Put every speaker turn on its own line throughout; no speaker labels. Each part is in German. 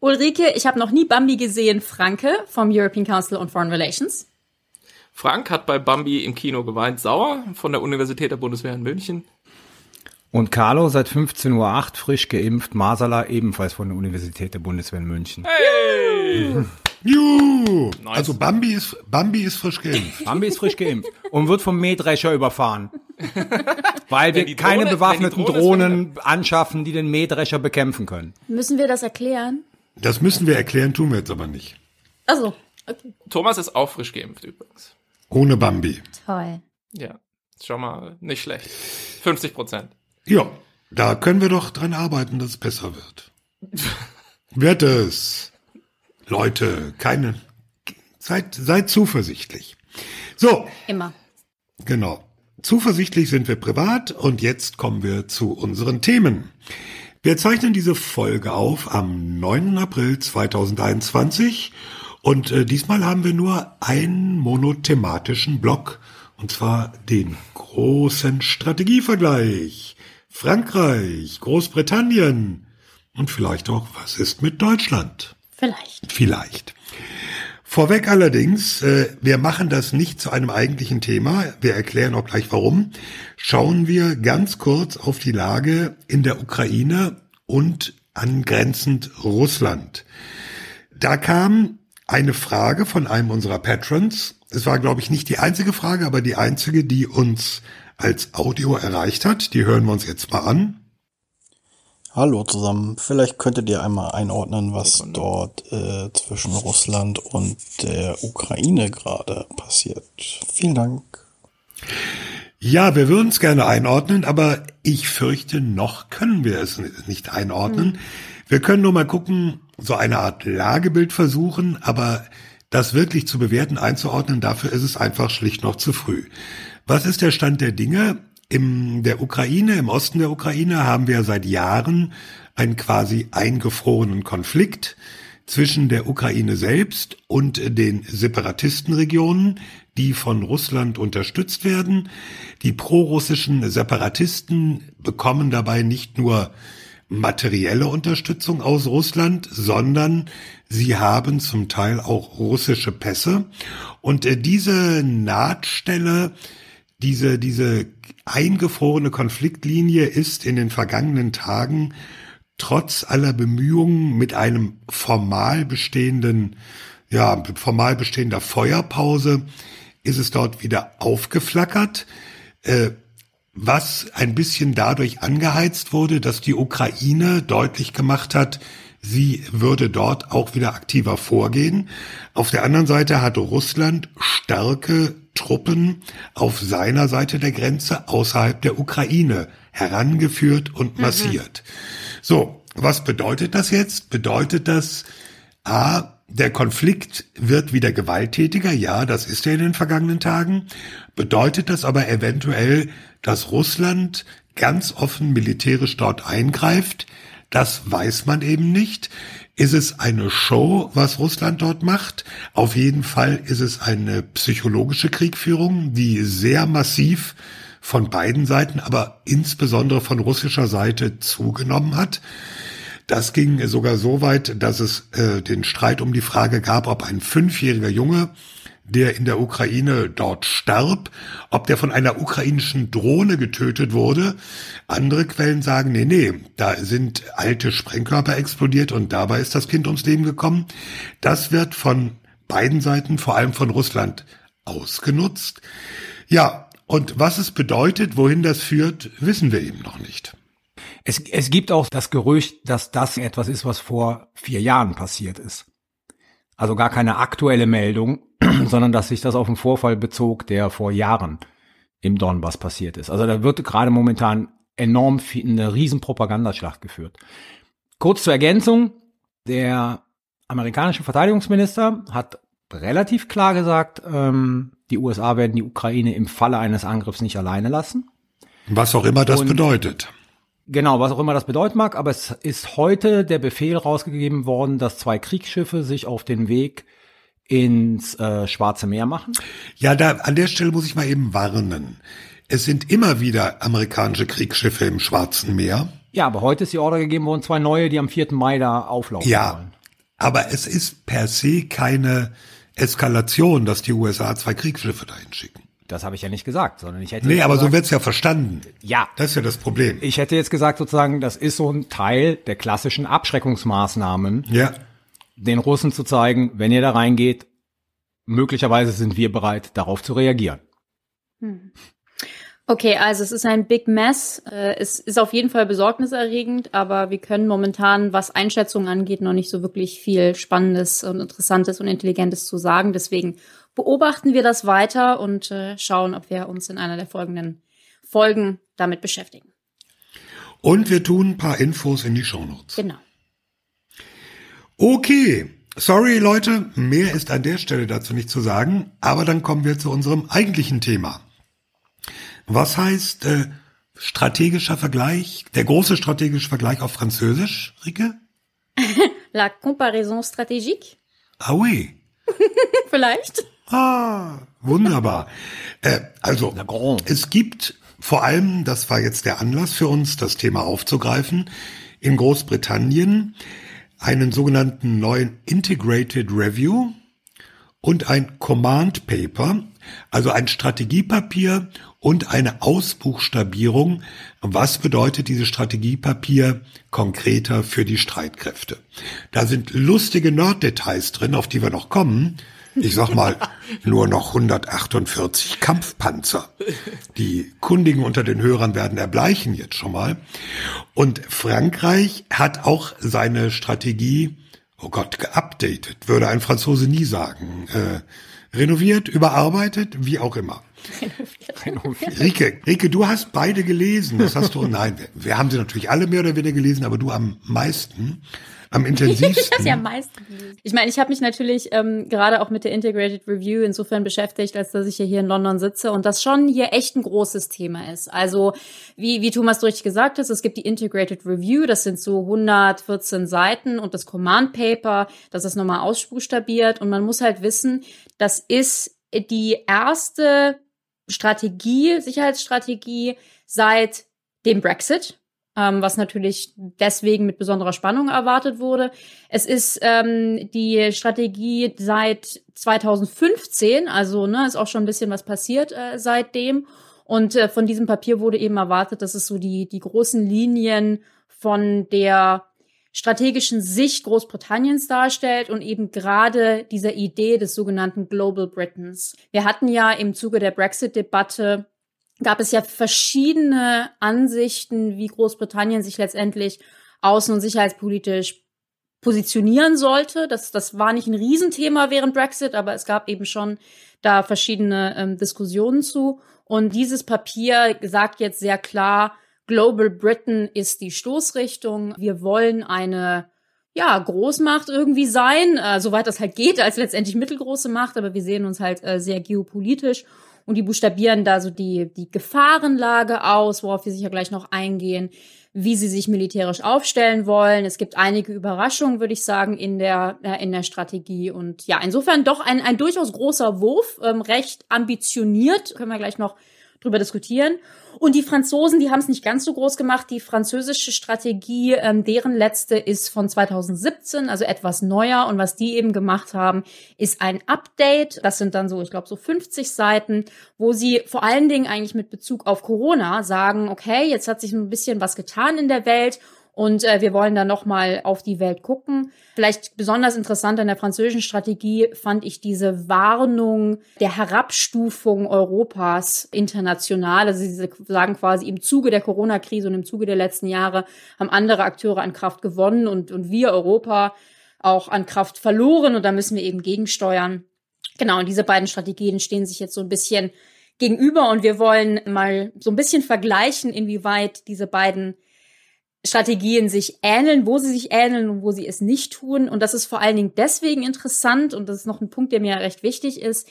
Ulrike, ich habe noch nie Bambi gesehen, Franke vom European Council on Foreign Relations.
Frank hat bei Bambi im Kino geweint, sauer von der Universität der Bundeswehr in München.
Und Carlo seit 15.08 Uhr frisch geimpft, Masala ebenfalls von der Universität der Bundeswehr in München.
Hey!
Juhu! Nice. Also Bambi ist, Bambi ist frisch geimpft.
Bambi ist frisch geimpft und wird vom Mähdrescher überfahren. Weil wir keine bewaffneten Drohnen anschaffen, die den Mähdrescher bekämpfen können.
Müssen wir das erklären?
Das müssen wir erklären, tun wir jetzt aber nicht.
Also, okay.
Thomas ist auch frisch geimpft übrigens.
Ohne Bambi.
Toll.
Ja, schon mal nicht schlecht. 50 Prozent.
Ja, da können wir doch dran arbeiten, dass es besser wird. wird es. Leute, keine, seid, seid zuversichtlich. So.
Immer.
Genau. Zuversichtlich sind wir privat und jetzt kommen wir zu unseren Themen. Wir zeichnen diese Folge auf am 9. April 2021 und äh, diesmal haben wir nur einen monothematischen Block und zwar den großen Strategievergleich. Frankreich, Großbritannien und vielleicht auch, was ist mit Deutschland?
Vielleicht.
Vielleicht. Vorweg allerdings, äh, wir machen das nicht zu einem eigentlichen Thema, wir erklären auch gleich warum. Schauen wir ganz kurz auf die Lage in der Ukraine und angrenzend Russland. Da kam eine Frage von einem unserer Patrons. Es war, glaube ich, nicht die einzige Frage, aber die einzige, die uns als Audio erreicht hat. Die hören wir uns jetzt mal an.
Hallo zusammen. Vielleicht könntet ihr einmal einordnen, was dort äh, zwischen Russland und der Ukraine gerade passiert. Vielen Dank.
Ja, wir würden es gerne einordnen, aber ich fürchte, noch können wir es nicht einordnen. Hm. Wir können nur mal gucken, so eine Art Lagebild versuchen, aber das wirklich zu bewerten, einzuordnen, dafür ist es einfach schlicht noch zu früh. Was ist der Stand der Dinge? In der Ukraine, im Osten der Ukraine haben wir seit Jahren einen quasi eingefrorenen Konflikt zwischen der Ukraine selbst und den Separatistenregionen, die von Russland unterstützt werden. Die prorussischen Separatisten bekommen dabei nicht nur materielle Unterstützung aus Russland, sondern sie haben zum Teil auch russische Pässe. Und äh, diese Nahtstelle diese, diese eingefrorene Konfliktlinie ist in den vergangenen Tagen trotz aller Bemühungen mit einem formal bestehenden, ja, formal bestehender Feuerpause ist es dort wieder aufgeflackert, äh, was ein bisschen dadurch angeheizt wurde, dass die Ukraine deutlich gemacht hat, sie würde dort auch wieder aktiver vorgehen. Auf der anderen Seite hatte Russland starke Truppen auf seiner Seite der Grenze außerhalb der Ukraine herangeführt und mhm. massiert. Mhm. So, was bedeutet das jetzt? Bedeutet das, a, der Konflikt wird wieder gewalttätiger, ja, das ist er in den vergangenen Tagen. Bedeutet das aber eventuell, dass Russland ganz offen militärisch dort eingreift? Das weiß man eben nicht. Ist es eine Show, was Russland dort macht? Auf jeden Fall ist es eine psychologische Kriegführung, die sehr massiv von beiden Seiten, aber insbesondere von russischer Seite zugenommen hat. Das ging sogar so weit, dass es äh, den Streit um die Frage gab, ob ein fünfjähriger Junge der in der Ukraine dort starb, ob der von einer ukrainischen Drohne getötet wurde. Andere Quellen sagen, nee, nee, da sind alte Sprengkörper explodiert und dabei ist das Kind ums Leben gekommen. Das wird von beiden Seiten, vor allem von Russland, ausgenutzt. Ja, und was es bedeutet, wohin das führt, wissen wir eben noch nicht.
Es, es gibt auch das Gerücht, dass das etwas ist, was vor vier Jahren passiert ist. Also gar keine aktuelle Meldung, sondern dass sich das auf einen Vorfall bezog, der vor Jahren im Donbass passiert ist. Also da wird gerade momentan enorm viel, eine riesen Propagandaschlacht geführt. Kurz zur Ergänzung, der amerikanische Verteidigungsminister hat relativ klar gesagt, ähm, die USA werden die Ukraine im Falle eines Angriffs nicht alleine lassen.
Was auch immer das
Und-
bedeutet.
Genau, was auch immer das bedeuten mag, aber es ist heute der Befehl rausgegeben worden, dass zwei Kriegsschiffe sich auf den Weg ins äh, Schwarze Meer machen.
Ja, da an der Stelle muss ich mal eben warnen. Es sind immer wieder amerikanische Kriegsschiffe im Schwarzen Meer.
Ja, aber heute ist die Order gegeben worden, zwei neue, die am 4. Mai da auflaufen
Ja,
sollen.
aber es ist per se keine Eskalation, dass die USA zwei Kriegsschiffe dahin schicken.
Das habe ich ja nicht gesagt, sondern ich hätte
Nee, aber so
gesagt,
wird's ja verstanden.
Ja.
Das ist ja das Problem.
ich hätte jetzt gesagt sozusagen, das ist so ein Teil der klassischen Abschreckungsmaßnahmen,
Ja.
Den Russen zu zeigen, wenn ihr da reingeht, möglicherweise sind wir bereit, darauf zu reagieren.
Okay, also es ist ein Big Mess. Äh, Es ist auf jeden Fall besorgniserregend, aber wir können momentan, was Einschätzungen angeht, noch nicht so wirklich viel Spannendes und Interessantes und Intelligentes zu sagen. Deswegen beobachten wir das weiter und äh, schauen, ob wir uns in einer der folgenden Folgen damit beschäftigen.
Und wir tun ein paar Infos in die Shownotes.
Genau.
Okay. Sorry, Leute, mehr ist an der Stelle dazu nicht zu sagen, aber dann kommen wir zu unserem eigentlichen Thema. Was heißt äh, strategischer Vergleich, der große strategische Vergleich auf Französisch, Rike?
La comparaison stratégique,
Ah oui.
vielleicht?
Ah, wunderbar. äh, also, es gibt vor allem, das war jetzt der Anlass für uns, das Thema aufzugreifen, in Großbritannien einen sogenannten neuen Integrated Review und ein Command Paper, also ein Strategiepapier und eine Ausbuchstabierung. Was bedeutet dieses Strategiepapier konkreter für die Streitkräfte? Da sind lustige Nerddetails drin, auf die wir noch kommen. Ich sag mal, nur noch 148 Kampfpanzer. Die Kundigen unter den Hörern werden erbleichen jetzt schon mal. Und Frankreich hat auch seine Strategie, oh Gott, geupdatet, würde ein Franzose nie sagen. Äh, renoviert, überarbeitet, wie auch immer. Rike, Rike, du hast beide gelesen. Das hast du, nein, wir, wir haben sie natürlich alle mehr oder weniger gelesen, aber du am meisten, am
Ich
intensivsten.
habe ja gelesen. Ich meine, ich habe mich natürlich ähm, gerade auch mit der Integrated Review insofern beschäftigt, als dass ich ja hier in London sitze und das schon hier echt ein großes Thema ist. Also wie, wie Thomas richtig gesagt hat, es gibt die Integrated Review, das sind so 114 Seiten und das Command Paper, das ist nochmal ausbuchstabiert und man muss halt wissen, das ist die erste Strategie, Sicherheitsstrategie seit dem Brexit, ähm, was natürlich deswegen mit besonderer Spannung erwartet wurde. Es ist ähm, die Strategie seit 2015, also ne, ist auch schon ein bisschen was passiert äh, seitdem. Und äh, von diesem Papier wurde eben erwartet, dass es so die, die großen Linien von der strategischen Sicht Großbritanniens darstellt und eben gerade dieser Idee des sogenannten Global Britons. Wir hatten ja im Zuge der Brexit-Debatte gab es ja verschiedene Ansichten, wie Großbritannien sich letztendlich außen- und sicherheitspolitisch positionieren sollte. Das, das war nicht ein Riesenthema während Brexit, aber es gab eben schon da verschiedene ähm, Diskussionen zu. Und dieses Papier sagt jetzt sehr klar, Global Britain ist die Stoßrichtung. Wir wollen eine ja, Großmacht irgendwie sein, äh, soweit das halt geht, als letztendlich mittelgroße Macht, aber wir sehen uns halt äh, sehr geopolitisch und die buchstabieren da so die, die Gefahrenlage aus, worauf wir sicher gleich noch eingehen, wie sie sich militärisch aufstellen wollen. Es gibt einige Überraschungen, würde ich sagen, in der, äh, in der Strategie. Und ja, insofern doch ein, ein durchaus großer Wurf, ähm, recht ambitioniert, können wir gleich noch drüber diskutieren. Und die Franzosen, die haben es nicht ganz so groß gemacht. Die französische Strategie, ähm, deren letzte ist von 2017, also etwas neuer. Und was die eben gemacht haben, ist ein Update. Das sind dann so, ich glaube, so 50 Seiten, wo sie vor allen Dingen eigentlich mit Bezug auf Corona sagen, okay, jetzt hat sich ein bisschen was getan in der Welt. Und äh, wir wollen da nochmal auf die Welt gucken. Vielleicht besonders interessant an der französischen Strategie fand ich diese Warnung der Herabstufung Europas international. Also sie sagen quasi, im Zuge der Corona-Krise und im Zuge der letzten Jahre haben andere Akteure an Kraft gewonnen und, und wir Europa auch an Kraft verloren. Und da müssen wir eben gegensteuern. Genau, und diese beiden Strategien stehen sich jetzt so ein bisschen gegenüber und wir wollen mal so ein bisschen vergleichen, inwieweit diese beiden Strategien sich ähneln, wo sie sich ähneln und wo sie es nicht tun. Und das ist vor allen Dingen deswegen interessant, und das ist noch ein Punkt, der mir recht wichtig ist.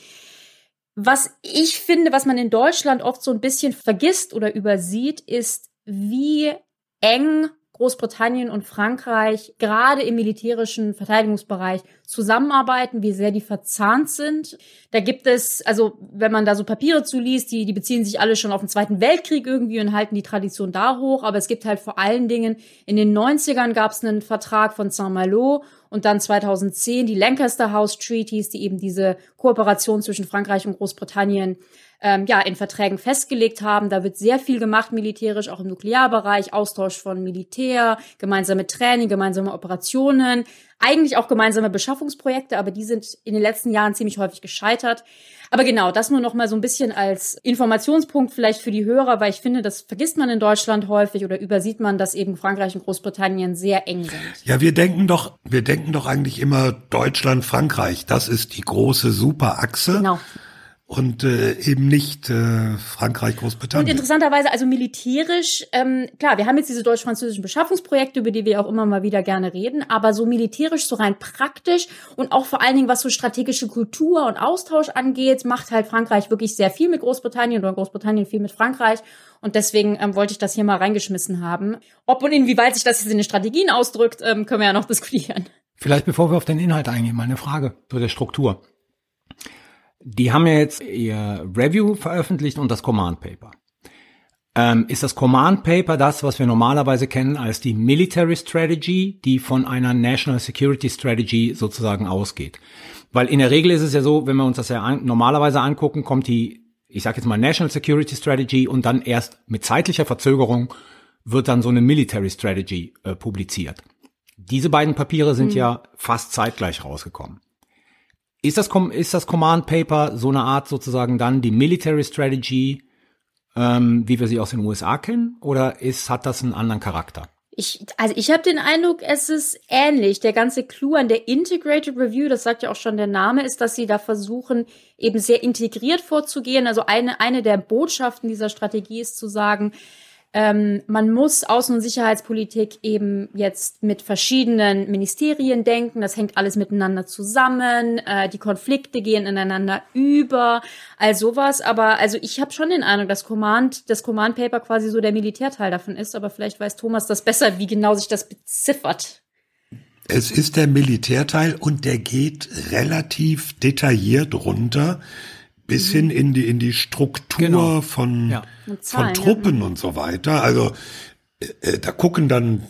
Was ich finde, was man in Deutschland oft so ein bisschen vergisst oder übersieht, ist, wie eng Großbritannien und Frankreich gerade im militärischen Verteidigungsbereich zusammenarbeiten, wie sehr die verzahnt sind. Da gibt es, also wenn man da so Papiere zuliest, die, die beziehen sich alle schon auf den Zweiten Weltkrieg irgendwie und halten die Tradition da hoch. Aber es gibt halt vor allen Dingen, in den 90ern gab es einen Vertrag von Saint-Malo und dann 2010 die Lancaster House Treaties, die eben diese Kooperation zwischen Frankreich und Großbritannien ähm, ja, in Verträgen festgelegt haben. Da wird sehr viel gemacht militärisch, auch im Nuklearbereich, Austausch von Militär, gemeinsame Training, gemeinsame Operationen, eigentlich auch gemeinsame Beschaffungsprojekte, aber die sind in den letzten Jahren ziemlich häufig gescheitert. Aber genau, das nur noch mal so ein bisschen als Informationspunkt vielleicht für die Hörer, weil ich finde, das vergisst man in Deutschland häufig oder übersieht man, dass eben Frankreich und Großbritannien sehr eng sind.
Ja, wir denken doch, wir denken doch eigentlich immer Deutschland, Frankreich. Das ist die große Superachse. Genau und äh, eben nicht äh, Frankreich, Großbritannien.
Und interessanterweise, also militärisch, ähm, klar, wir haben jetzt diese deutsch-französischen Beschaffungsprojekte, über die wir auch immer mal wieder gerne reden, aber so militärisch, so rein praktisch und auch vor allen Dingen, was so strategische Kultur und Austausch angeht, macht halt Frankreich wirklich sehr viel mit Großbritannien oder Großbritannien viel mit Frankreich. Und deswegen ähm, wollte ich das hier mal reingeschmissen haben. Ob und inwieweit sich das jetzt in den Strategien ausdrückt, ähm, können wir ja noch diskutieren.
Vielleicht bevor wir auf den Inhalt eingehen, mal eine Frage zu der Struktur. Die haben ja jetzt ihr Review veröffentlicht und das Command Paper. Ähm, ist das Command Paper das, was wir normalerweise kennen als die Military Strategy, die von einer National Security Strategy sozusagen ausgeht? Weil in der Regel ist es ja so, wenn wir uns das ja an, normalerweise angucken, kommt die, ich sage jetzt mal National Security Strategy und dann erst mit zeitlicher Verzögerung wird dann so eine Military Strategy äh, publiziert. Diese beiden Papiere sind mhm. ja fast zeitgleich rausgekommen. Ist das, ist das Command Paper so eine Art sozusagen dann die Military Strategy, ähm, wie wir sie aus den USA kennen, oder ist, hat das einen anderen Charakter?
Ich, also ich habe den Eindruck, es ist ähnlich. Der ganze Clou an der Integrated Review, das sagt ja auch schon der Name, ist, dass sie da versuchen, eben sehr integriert vorzugehen. Also eine, eine der Botschaften dieser Strategie ist zu sagen, ähm, man muss Außen- und Sicherheitspolitik eben jetzt mit verschiedenen Ministerien denken. Das hängt alles miteinander zusammen. Äh, die Konflikte gehen ineinander über, all sowas. Aber also ich habe schon den Eindruck, dass Command, das Command Paper quasi so der Militärteil davon ist. Aber vielleicht weiß Thomas das besser, wie genau sich das beziffert.
Es ist der Militärteil und der geht relativ detailliert runter bis mhm. hin in die, in die Struktur genau. von, ja. Zahlen, von Truppen ja. und so weiter. Also äh, äh, da gucken dann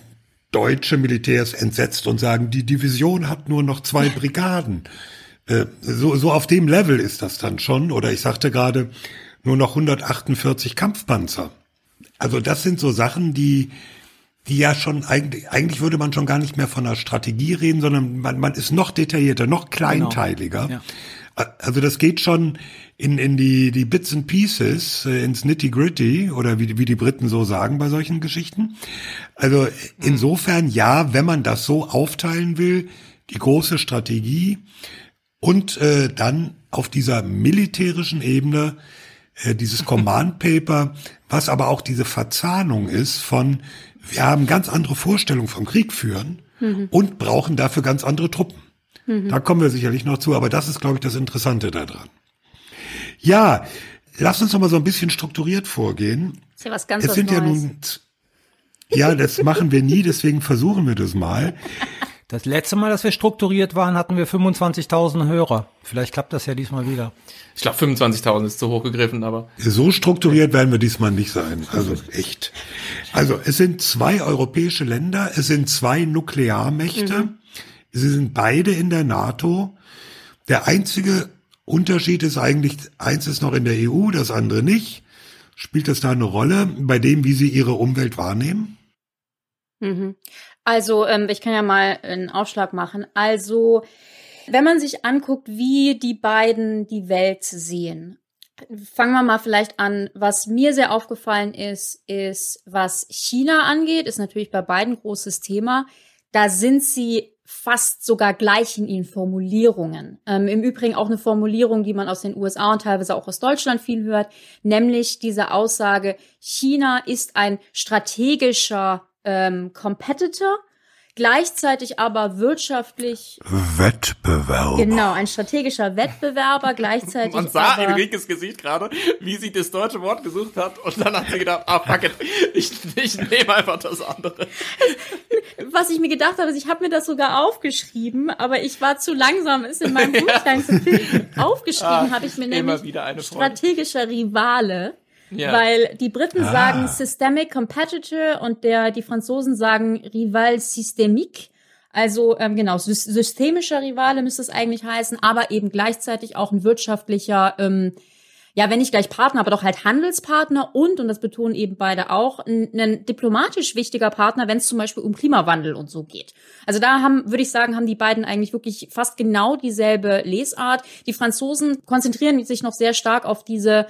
deutsche Militärs entsetzt und sagen, die Division hat nur noch zwei Brigaden. äh, so, so auf dem Level ist das dann schon. Oder ich sagte gerade, nur noch 148 Kampfpanzer. Also das sind so Sachen, die, die ja schon eigentlich, eigentlich würde man schon gar nicht mehr von einer Strategie reden, sondern man, man ist noch detaillierter, noch genau. kleinteiliger. Genau. Ja. Also das geht schon in, in die, die Bits and Pieces, äh, ins Nitty-Gritty oder wie, wie die Briten so sagen bei solchen Geschichten. Also insofern ja, wenn man das so aufteilen will, die große Strategie und äh, dann auf dieser militärischen Ebene äh, dieses Command Paper, was aber auch diese Verzahnung ist von, wir haben ganz andere Vorstellungen vom Krieg führen mhm. und brauchen dafür ganz andere Truppen. Mhm. Da kommen wir sicherlich noch zu, aber das ist, glaube ich, das Interessante daran. Ja, lass uns noch mal so ein bisschen strukturiert vorgehen.
ist ja was ganz
es sind
Neues.
ja nun, ja, das machen wir nie, deswegen versuchen wir das mal.
Das letzte Mal, dass wir strukturiert waren, hatten wir 25.000 Hörer. Vielleicht klappt das ja diesmal wieder.
Ich glaube, 25.000 ist zu hoch gegriffen, aber.
So strukturiert werden wir diesmal nicht sein. Also echt. Also es sind zwei europäische Länder, es sind zwei Nuklearmächte. Mhm. Sie sind beide in der NATO. Der einzige Unterschied ist eigentlich, eins ist noch in der EU, das andere nicht. Spielt das da eine Rolle bei dem, wie Sie Ihre Umwelt wahrnehmen?
Mhm. Also, ähm, ich kann ja mal einen Aufschlag machen. Also, wenn man sich anguckt, wie die beiden die Welt sehen, fangen wir mal vielleicht an. Was mir sehr aufgefallen ist, ist, was China angeht, ist natürlich bei beiden großes Thema. Da sind sie fast sogar gleich in Formulierungen. Ähm, Im Übrigen auch eine Formulierung, die man aus den USA und teilweise auch aus Deutschland viel hört, nämlich diese Aussage, China ist ein strategischer ähm, Competitor, gleichzeitig aber wirtschaftlich
Wettbewerber.
Genau, ein strategischer Wettbewerber, gleichzeitig
Man sah
aber,
Enriques Gesicht gerade, wie sie das deutsche Wort gesucht hat und dann hat sie gedacht, ah fuck it, ich, ich nehme einfach das andere.
was ich mir gedacht habe, ist, ich habe mir das sogar aufgeschrieben, aber ich war zu langsam, ist in meinem Buchlein zu finden. Aufgeschrieben
Ah,
habe ich mir
immer
nämlich
wieder eine
strategischer Rivale.
Ja.
Weil die Briten
Ah.
sagen Systemic Competitor und der, die Franzosen sagen Rival Systemique. Also ähm, genau, sys systemischer Rivale müsste es eigentlich heißen, aber eben gleichzeitig auch ein wirtschaftlicher, ähm, ja, wenn nicht gleich Partner, aber doch halt Handelspartner und, und das betonen eben beide auch, ein, ein diplomatisch wichtiger Partner, wenn es zum Beispiel um Klimawandel und so geht. Also da haben, würde ich sagen, haben die beiden eigentlich wirklich fast genau dieselbe Lesart. Die Franzosen konzentrieren sich noch sehr stark auf diese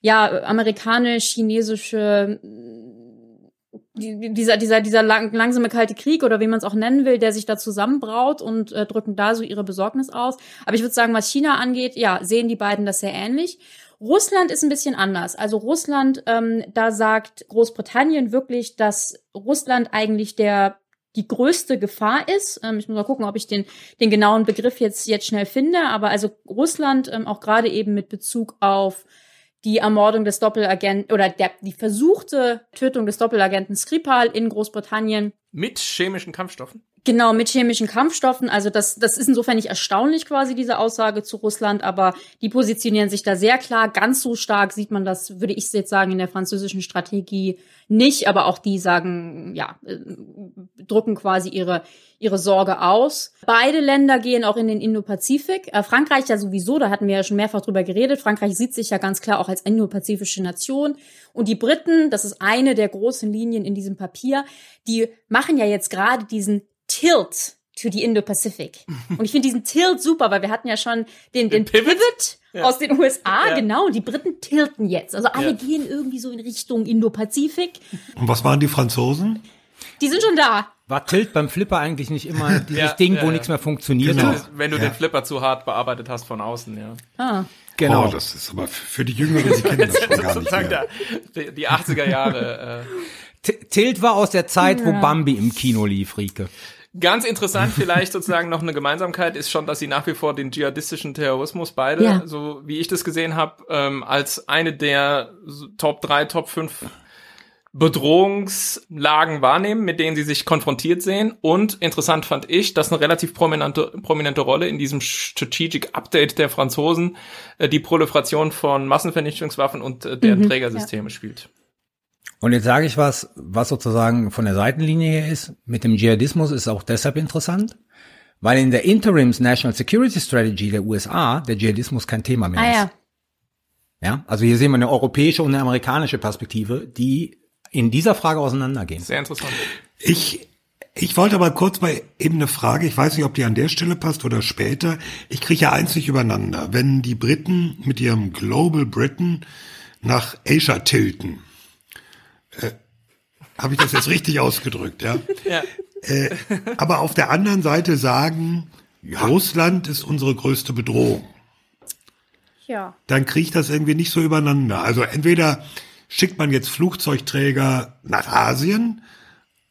ja, amerikanisch-chinesische die- dieser, dieser, dieser lang, langsame kalte Krieg oder wie man es auch nennen will, der sich da zusammenbraut und äh, drücken da so ihre Besorgnis aus. Aber ich würde sagen, was China angeht, ja, sehen die beiden das sehr ähnlich. Russland ist ein bisschen anders. Also Russland, ähm, da sagt Großbritannien wirklich, dass Russland eigentlich der die größte Gefahr ist. Ähm, ich muss mal gucken, ob ich den, den genauen Begriff jetzt, jetzt schnell finde. Aber also Russland, ähm, auch gerade eben mit Bezug auf die Ermordung des Doppelagenten oder der, die versuchte Tötung des Doppelagenten Skripal in Großbritannien.
Mit chemischen Kampfstoffen.
Genau, mit chemischen Kampfstoffen. Also das, das ist insofern nicht erstaunlich quasi, diese Aussage zu Russland, aber die positionieren sich da sehr klar. Ganz so stark sieht man das, würde ich jetzt sagen, in der französischen Strategie nicht, aber auch die sagen, ja, äh, drücken quasi ihre, ihre Sorge aus. Beide Länder gehen auch in den Indo-Pazifik. Äh, Frankreich ja sowieso, da hatten wir ja schon mehrfach drüber geredet. Frankreich sieht sich ja ganz klar auch als indopazifische Nation. Und die Briten, das ist eine der großen Linien in diesem Papier, die machen ja jetzt gerade diesen Tilt to the Indo-Pacific. Und ich finde diesen Tilt super, weil wir hatten ja schon den, den,
Pivot?
Pivot,
Ja.
aus den USA,
Ja.
genau. Und die Briten tilten jetzt. Also alle
Ja.
gehen irgendwie so in Richtung Indo-Pazifik.
Und was waren die Franzosen?
Die sind schon da.
War Tilt beim Flipper eigentlich nicht immer dieses
Ja,
Ding,
ja,
wo
ja.
nichts mehr funktioniert?
Genau.
Wenn du
Ja.
den Flipper zu hart bearbeitet hast von außen, ja.
Ah.
Genau.
Oh, das ist aber für die Jüngeren, die kennen das schon gar nicht mehr.
der, die, die 80er Jahre. Äh,
Tilt war aus der Zeit, wo Bambi im Kino lief, Rieke.
Ganz interessant vielleicht sozusagen noch eine Gemeinsamkeit ist schon, dass sie nach wie vor den dschihadistischen Terrorismus beide,
Ja.
so wie ich das gesehen habe, ähm, als eine der Top 3, Top 5 Bedrohungslagen wahrnehmen, mit denen sie sich konfrontiert sehen. Und interessant fand ich, dass eine relativ prominente, prominente Rolle in diesem Strategic Update der Franzosen äh, die Proliferation von Massenvernichtungswaffen und äh, deren
Mhm,
Trägersysteme spielt.
Und jetzt sage ich was, was sozusagen von der Seitenlinie her ist. Mit dem Dschihadismus ist auch deshalb interessant, weil in der Interims National Security Strategy der USA der Dschihadismus kein Thema mehr
Ah
ist.
ja.
Ja, also hier sehen wir eine europäische und eine amerikanische Perspektive, die in dieser Frage auseinandergehen.
Sehr interessant.
Ich, ich wollte aber kurz mal eben eine Frage, ich weiß nicht, ob die an der Stelle passt oder später. Ich kriege ja eins nicht übereinander. Wenn die Briten mit ihrem Global Britain nach Asia tilten, äh, habe ich das jetzt richtig ausgedrückt, ja?
Ja.
Äh, aber auf der anderen Seite sagen, Russland ist unsere größte Bedrohung.
Ja.
dann kriegt das irgendwie nicht so übereinander. Also entweder schickt man jetzt Flugzeugträger nach Asien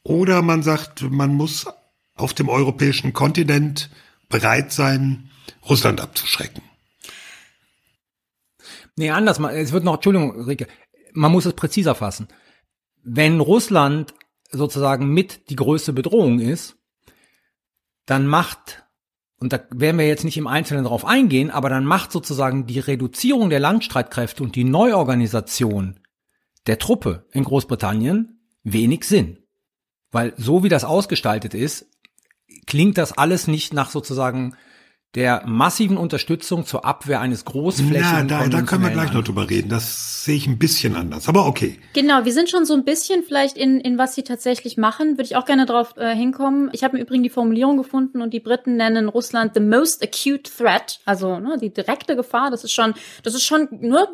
oder man sagt, man muss auf dem europäischen Kontinent bereit sein, Russland abzuschrecken.
Nee, anders. mal, Es wird noch, Entschuldigung, Rike, man muss es präziser fassen. Wenn Russland sozusagen mit die größte Bedrohung ist, dann macht, und da werden wir jetzt nicht im Einzelnen drauf eingehen, aber dann macht sozusagen die Reduzierung der Landstreitkräfte und die Neuorganisation der Truppe in Großbritannien wenig Sinn. Weil so wie das ausgestaltet ist, klingt das alles nicht nach sozusagen der massiven Unterstützung zur Abwehr eines
Na,
großflächigen
da, da können wir gleich noch drüber reden. Das sehe ich ein bisschen anders. Aber okay.
Genau, wir sind schon so ein bisschen vielleicht in, in was sie tatsächlich machen. Würde ich auch gerne drauf äh, hinkommen. Ich habe im Übrigen die Formulierung gefunden und die Briten nennen Russland the most acute threat, also ne, die direkte Gefahr. Das ist schon, das ist schon nur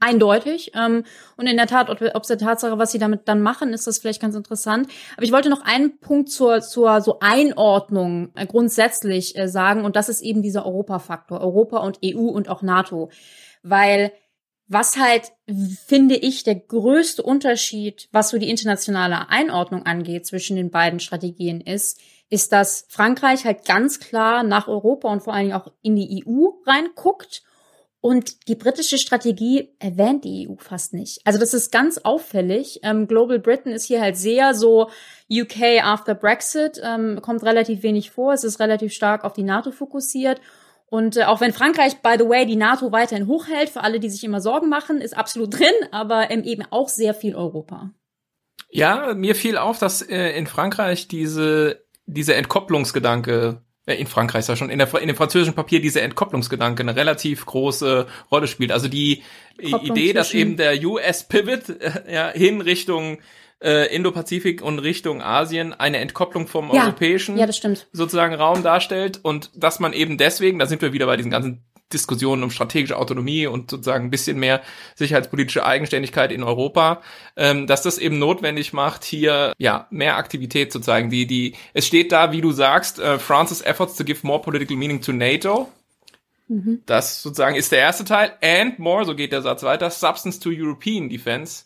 eindeutig. Ähm, und in der Tat, ob ob der Tatsache, was sie damit dann machen, ist das vielleicht ganz interessant. Aber ich wollte noch einen Punkt zur zur so Einordnung äh, grundsätzlich äh, sagen und das ist eben dieser Europafaktor, Europa und EU und auch NATO, weil Was halt, finde ich, der größte Unterschied, was so die internationale Einordnung angeht zwischen den beiden Strategien ist, ist, dass Frankreich halt ganz klar nach Europa und vor allen Dingen auch in die EU reinguckt und die britische Strategie erwähnt die EU fast nicht. Also das ist ganz auffällig. Ähm, Global Britain ist hier halt sehr so UK after Brexit, ähm, kommt relativ wenig vor. Es ist relativ stark auf die NATO fokussiert. Und äh, auch wenn Frankreich, by the way, die NATO weiterhin hochhält, für alle, die sich immer Sorgen machen, ist absolut drin, aber ähm, eben auch sehr viel Europa.
Ja, mir fiel auf, dass äh, in Frankreich diese, diese Entkopplungsgedanke in Frankreich ja schon, in, der, in dem französischen Papier diese Entkopplungsgedanke eine relativ große Rolle spielt. Also die Idee, dass eben der US-Pivot äh, ja, hin Richtung äh, Indo-Pazifik und Richtung Asien eine Entkopplung vom
Ja,
europäischen
ja,
sozusagen Raum darstellt und dass man eben deswegen, da sind wir wieder bei diesen ganzen Diskussionen um strategische Autonomie und sozusagen ein bisschen mehr sicherheitspolitische Eigenständigkeit in Europa, ähm, dass das eben notwendig macht, hier ja mehr Aktivität zu zeigen. Die, die, es steht da, wie du sagst, äh, France's efforts to give more political meaning to NATO. Das sozusagen ist der erste Teil. And more, so geht der Satz weiter, substance to European Defense.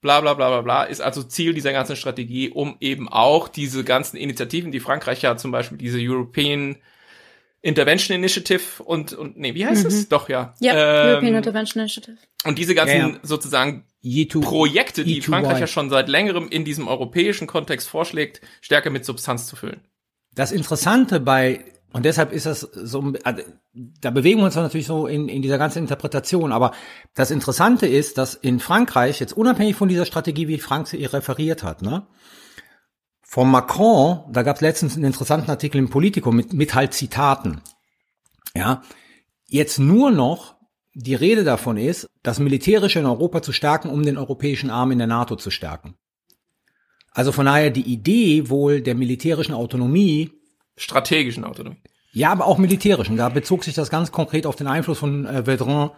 Bla bla bla bla bla, ist also Ziel dieser ganzen Strategie, um eben auch diese ganzen Initiativen, die Frankreich ja zum Beispiel diese European Intervention Initiative und, und nee, wie heißt es? Doch, ja.
Ja,
Ähm,
European Intervention Initiative.
und diese ganzen
Ja, ja.
sozusagen
E2,
Projekte, die
E2Y.
Frankreich ja schon seit längerem in diesem europäischen Kontext vorschlägt, stärker mit Substanz zu füllen.
Das Interessante bei, und deshalb ist das so, also, da bewegen wir uns natürlich so in, in dieser ganzen Interpretation, aber das Interessante ist, dass in Frankreich, jetzt unabhängig von dieser Strategie, wie Frank sie referiert hat, ne, von Macron, da gab es letztens einen interessanten Artikel im Politico mit, mit halt Zitaten, ja, jetzt nur noch die Rede davon ist, das Militärische in Europa zu stärken, um den europäischen Arm in der NATO zu stärken. Also von daher die Idee wohl der militärischen Autonomie
Strategischen Autonomie.
ja, aber auch militärischen. Da bezog sich das ganz konkret auf den Einfluss von äh, Vedran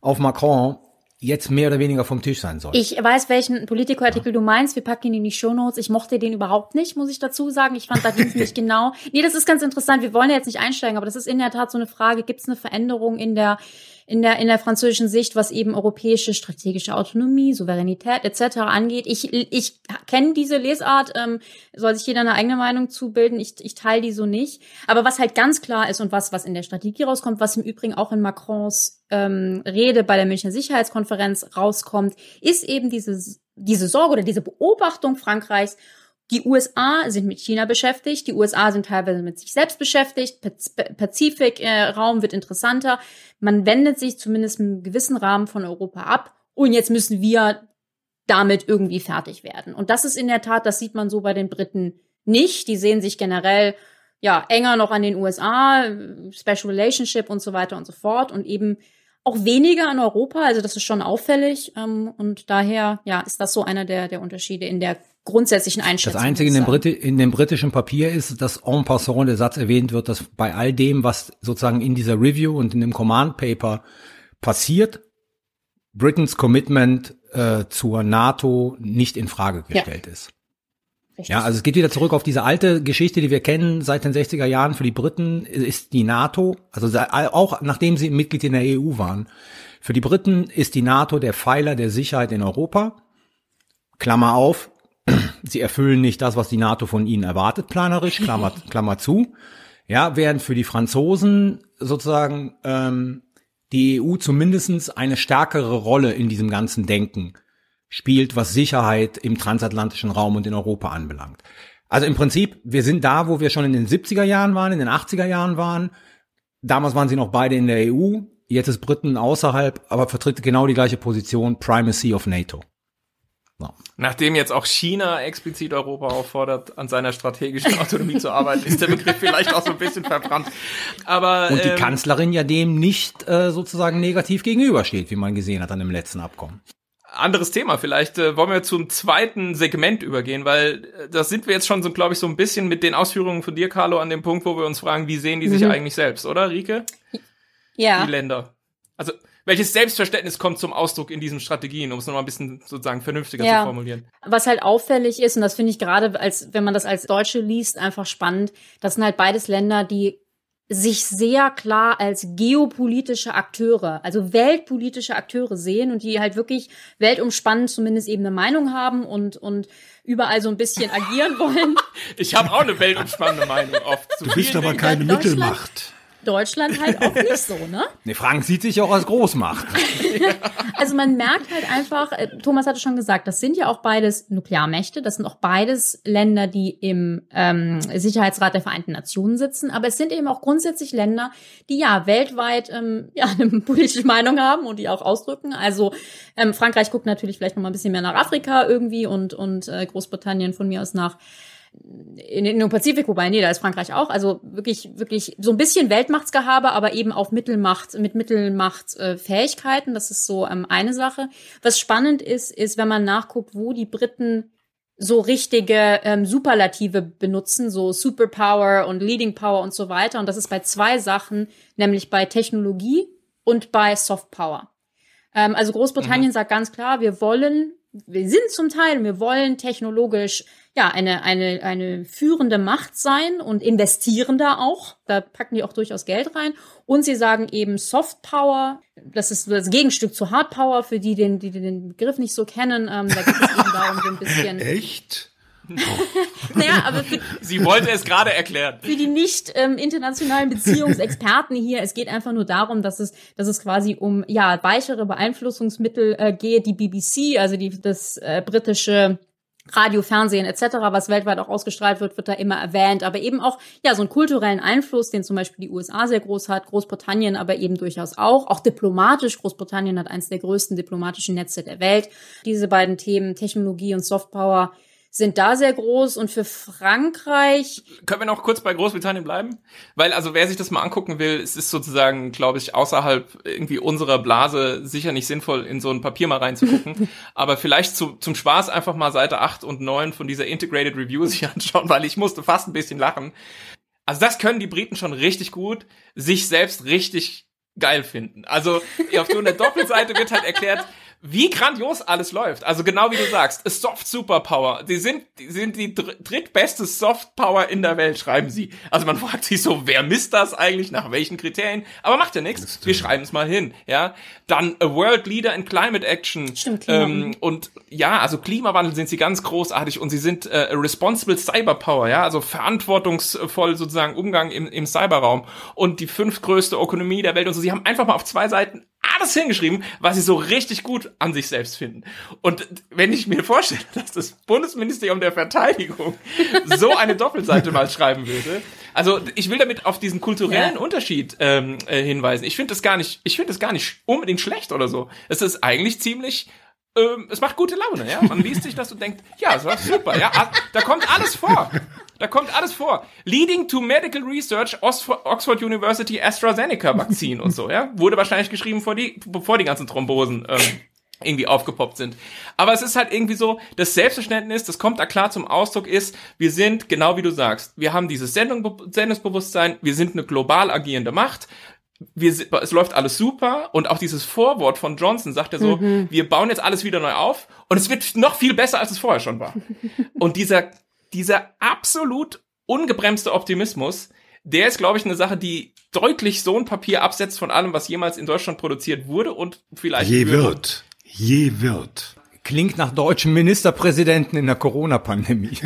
auf Macron jetzt mehr oder weniger vom Tisch sein soll.
Ich weiß, welchen Politico-Artikel du meinst. Wir packen ihn in die Shownotes. Ich mochte den überhaupt nicht, muss ich dazu sagen. Ich fand, da ging es nicht genau. Nee, das ist ganz interessant. Wir wollen ja jetzt nicht einsteigen, aber das ist in der Tat so eine Frage. Gibt es eine Veränderung in der in der in der französischen Sicht, was eben europäische strategische Autonomie, Souveränität etc. angeht? Ich ich kenne diese Lesart. Ähm, soll sich jeder eine eigene Meinung zubilden. Ich ich teile die so nicht. Aber was halt ganz klar ist und was was in der Strategie rauskommt, was im Übrigen auch in Macrons ähm, Rede bei der Münchner Sicherheitskonferenz rauskommt, ist eben diese, diese Sorge oder diese Beobachtung Frankreichs. Die USA sind mit China beschäftigt, die USA sind teilweise mit sich selbst beschäftigt, Paz- Pazifik-Raum wird interessanter. Man wendet sich zumindest im gewissen Rahmen von Europa ab und jetzt müssen wir damit irgendwie fertig werden. Und das ist in der Tat, das sieht man so bei den Briten nicht. Die sehen sich generell ja enger noch an den USA, Special Relationship und so weiter und so fort und eben auch weniger an Europa. Also das ist schon auffällig ähm, und daher ja ist das so einer der der Unterschiede in der grundsätzlichen Einschätzung.
Das Einzige in dem. Briti in dem britischen Papier ist, dass en passant der Satz erwähnt wird, dass bei all dem, was sozusagen in dieser Review und in dem Command Paper passiert, Britains Commitment äh, zur NATO nicht in Frage gestellt ist.
Richtig.
Ja, also es geht wieder zurück auf diese alte Geschichte, die wir kennen seit den 60er Jahren. Für die Briten ist die NATO, also auch nachdem sie Mitglied in der EU waren, für die Briten ist die NATO der Pfeiler der Sicherheit in Europa. Klammer auf, sie erfüllen nicht das, was die NATO von ihnen erwartet, planerisch, Klammer, Klammer zu. Ja, während für die Franzosen sozusagen ähm, die EU zumindestens eine stärkere Rolle in diesem ganzen Denken spielt, was Sicherheit im transatlantischen Raum und in Europa anbelangt. Also im Prinzip, wir sind da, wo wir schon in den 70er Jahren waren, in den 80er Jahren waren. Damals waren sie noch beide in der EU, jetzt ist Briten außerhalb, aber vertritt genau die gleiche Position, Primacy of NATO. So.
Nachdem jetzt auch China explizit Europa auffordert, an seiner strategischen Autonomie zu arbeiten, ist der Begriff vielleicht auch so ein bisschen verbrannt. Aber
Und die
ähm,
Kanzlerin ja dem nicht äh, sozusagen negativ gegenübersteht, wie man gesehen hat an dem letzten Abkommen.
anderes Thema. Vielleicht äh, wollen wir zum zweiten Segment übergehen, weil äh, das sind wir jetzt schon so, glaube ich, so ein bisschen mit den Ausführungen von dir, Carlo, an dem Punkt, wo wir uns fragen, wie sehen die sich
Mhm.
eigentlich selbst, oder, Rike?
Ja.
Die Länder. Also, welches Selbstverständnis kommt zum Ausdruck in diesen Strategien, um es nochmal ein bisschen sozusagen vernünftiger
Ja.
zu formulieren?
Was halt auffällig ist, und das finde ich gerade, als wenn man das als Deutsche liest, einfach spannend, das sind halt beides Länder, die sich sehr klar als geopolitische Akteure, also weltpolitische Akteure sehen und die halt wirklich weltumspannend zumindest eben eine Meinung haben und, und überall so ein bisschen agieren wollen.
Ich habe auch eine weltumspannende Meinung oft.
Du bist aber keine Mittelmacht.
Deutschland halt auch nicht so, ne?
Nee, Frank sieht sich auch als Großmacht.
also man merkt halt einfach, äh, Thomas hatte schon gesagt, das sind ja auch beides Nuklearmächte, das sind auch beides Länder, die im ähm, Sicherheitsrat der Vereinten Nationen sitzen, aber es sind eben auch grundsätzlich Länder, die ja weltweit ähm, ja eine politische Meinung haben und die auch ausdrücken. Also ähm, Frankreich guckt natürlich vielleicht noch mal ein bisschen mehr nach Afrika irgendwie und und äh, Großbritannien von mir aus nach in den Pazifik, wobei, nee, da ist Frankreich auch. Also wirklich, wirklich so ein bisschen Weltmachtsgehabe, aber eben auf Mittelmacht, mit Mittelmachtfähigkeiten. Äh, das ist so ähm, eine Sache. Was spannend ist, ist, wenn man nachguckt, wo die Briten so richtige ähm, Superlative benutzen, so Superpower und Leading Power und so weiter. Und das ist bei zwei Sachen, nämlich bei Technologie und bei Soft Power. Ähm, also Großbritannien mhm. sagt ganz klar, wir wollen, wir sind zum Teil, wir wollen technologisch ja, eine, eine, eine führende Macht sein und investieren da auch. Da packen die auch durchaus Geld rein. Und sie sagen eben Soft Power, das ist das Gegenstück zu Hard Power, für die, den, die den Begriff nicht so kennen. Ähm, da geht es eben darum, so ein bisschen.
Echt?
Naja, aber für,
Sie wollte es gerade erklären.
Für die nicht ähm, internationalen Beziehungsexperten hier, es geht einfach nur darum, dass es, dass es quasi um ja weichere Beeinflussungsmittel äh, geht. Die BBC, also die das äh, britische Radio, Fernsehen etc., was weltweit auch ausgestrahlt wird, wird da immer erwähnt. Aber eben auch ja so einen kulturellen Einfluss, den zum Beispiel die USA sehr groß hat, Großbritannien aber eben durchaus auch. Auch diplomatisch. Großbritannien hat eines der größten diplomatischen Netze der Welt. Diese beiden Themen Technologie und Softpower sind da sehr groß und für Frankreich.
Können wir noch kurz bei Großbritannien bleiben? Weil, also wer sich das mal angucken will, es ist sozusagen, glaube ich, außerhalb irgendwie unserer Blase sicher nicht sinnvoll, in so ein Papier mal reinzugucken. Aber vielleicht zu, zum Spaß einfach mal Seite 8 und 9 von dieser Integrated Review sich anschauen, weil ich musste fast ein bisschen lachen. Also das können die Briten schon richtig gut, sich selbst richtig geil finden. Also auf so einer Doppelseite wird halt erklärt, wie grandios alles läuft. Also genau wie du sagst, a Soft Superpower. Die sind, die sind die drittbeste Soft Power in der Welt, schreiben sie. Also man fragt sich so, wer misst das eigentlich, nach welchen Kriterien? Aber macht ja nichts. Wir schreiben es mal hin, ja. Dann a World Leader in Climate Action.
Stimmt,
ähm, und ja, also Klimawandel sind sie ganz großartig und sie sind äh, a Responsible Cyberpower, ja, also verantwortungsvoll sozusagen Umgang im, im Cyberraum und die fünftgrößte Ökonomie der Welt und so. Sie haben einfach mal auf zwei Seiten alles hingeschrieben, was sie so richtig gut an sich selbst finden. Und wenn ich mir vorstelle, dass das Bundesministerium der Verteidigung so eine Doppelseite mal schreiben würde, also ich will damit auf diesen kulturellen ja. Unterschied ähm, äh, hinweisen. Ich finde das gar nicht, ich finde das gar nicht unbedingt schlecht oder so. Es ist eigentlich ziemlich ähm, es macht gute Laune, ja. Man liest sich das und denkt, ja, es war super, ja. Ah, da kommt alles vor. Da kommt alles vor. Leading to Medical Research, Oxford University AstraZeneca Vaccine und so, ja. Wurde wahrscheinlich geschrieben, vor die, bevor die ganzen Thrombosen ähm, irgendwie aufgepoppt sind. Aber es ist halt irgendwie so, das Selbstverständnis, das kommt da klar zum Ausdruck, ist, wir sind, genau wie du sagst, wir haben dieses Sendung, Sendungsbewusstsein, wir sind eine global agierende Macht, wir, es läuft alles super und auch dieses Vorwort von Johnson sagt er so, mhm. wir bauen jetzt alles wieder neu auf und es wird noch viel besser, als es vorher schon war. und dieser dieser absolut ungebremste Optimismus, der ist, glaube ich, eine Sache, die deutlich so ein Papier absetzt von allem, was jemals in Deutschland produziert wurde und vielleicht
je wird. Je wird.
Klingt nach deutschen Ministerpräsidenten in der Corona-Pandemie.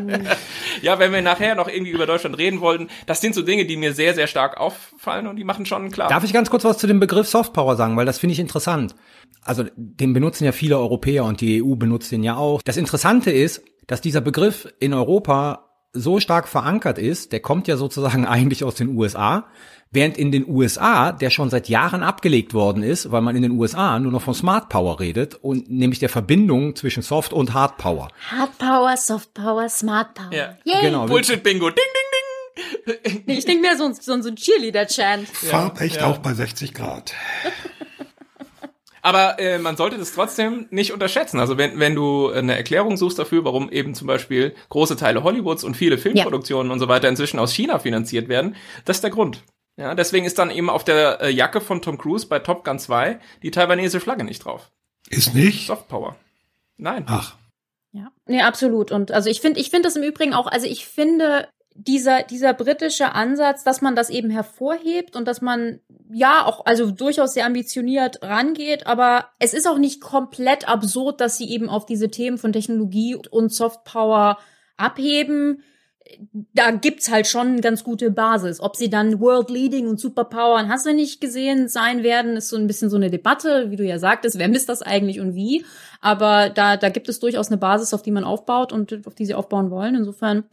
ja, wenn wir nachher noch irgendwie über Deutschland reden wollten, das sind so Dinge, die mir sehr, sehr stark auffallen und die machen schon klar.
Darf ich ganz kurz was zu dem Begriff Softpower sagen, weil das finde ich interessant. Also den benutzen ja viele Europäer und die EU benutzt den ja auch. Das Interessante ist, dass dieser Begriff in Europa so stark verankert ist, der kommt ja sozusagen eigentlich aus den USA, während in den USA der schon seit Jahren abgelegt worden ist, weil man in den USA nur noch von Smart Power redet und nämlich der Verbindung zwischen Soft und Hard Power.
Hard Power, Soft Power, Smart Power.
Ja. Yay. Genau. Bullshit Bingo. Ding ding
ding. Nee, ich denke mehr so, ein, so, ein Cheerleader-Chant.
Farbecht ja. auch bei 60 Grad.
Aber äh, man sollte das trotzdem nicht unterschätzen. Also wenn, wenn du eine Erklärung suchst dafür, warum eben zum Beispiel große Teile Hollywoods und viele Filmproduktionen ja. und so weiter inzwischen aus China finanziert werden, das ist der Grund. Ja, deswegen ist dann eben auf der äh, Jacke von Tom Cruise bei Top Gun 2 die taiwanesische Flagge nicht drauf.
Ist nicht?
Soft Power. Nein.
Ach.
Ja, nee, absolut. Und also ich finde, ich finde das im Übrigen auch, also ich finde, dieser, dieser britische Ansatz, dass man das eben hervorhebt und dass man ja auch, also durchaus sehr ambitioniert rangeht, aber es ist auch nicht komplett absurd, dass sie eben auf diese Themen von Technologie und Softpower abheben. Da gibt's halt schon eine ganz gute Basis. Ob sie dann World Leading und Superpower und hast du nicht gesehen sein werden, ist so ein bisschen so eine Debatte, wie du ja sagtest, wer misst das eigentlich und wie. Aber da, da gibt es durchaus eine Basis, auf die man aufbaut und auf die sie aufbauen wollen. Insofern,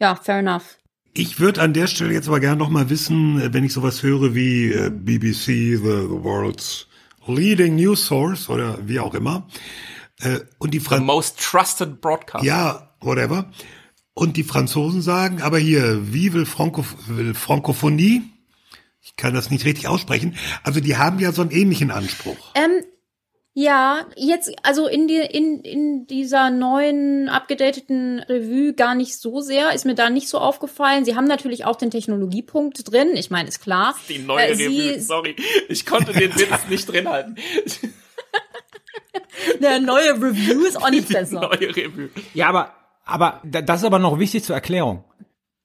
ja, fair enough.
Ich würde an der Stelle jetzt aber gerne noch mal wissen, wenn ich sowas höre wie äh, BBC, the, the world's leading news source oder wie auch immer, äh, und die Fran
The most trusted broadcast.
Ja, whatever. Und die Franzosen sagen, aber hier, wie will, Franco will Frankophonie? Ich kann das nicht richtig aussprechen. Also die haben ja so einen ähnlichen Anspruch.
Ähm, ja, jetzt, also in, die, in, in dieser neuen, abgedateten Revue gar nicht so sehr, ist mir da nicht so aufgefallen. Sie haben natürlich auch den Technologiepunkt drin, ich meine, ist klar.
Die neue
Äh,
Revue, sorry. Ich konnte den Witz nicht drin halten.
Der neue Review ist auch nicht
Die
besser.
neue Revue.
Ja, aber, aber da- das ist aber noch wichtig zur Erklärung.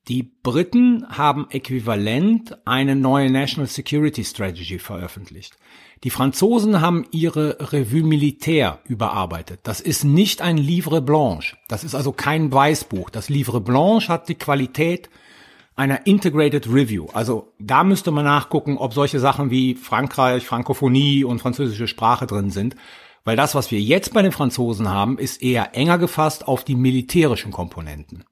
Die Briten haben äquivalent eine neue National Security Strategy veröffentlicht. Die Franzosen haben ihre Revue Militaire überarbeitet. Das ist nicht ein Livre Blanche. Das ist also kein Weißbuch. Das Livre Blanche hat die Qualität einer Integrated Review. Also da müsste man nachgucken, ob solche Sachen wie Frankreich, Frankophonie und französische Sprache drin sind. Weil das, was wir jetzt bei den Franzosen haben, ist eher enger gefasst auf die militärischen Komponenten.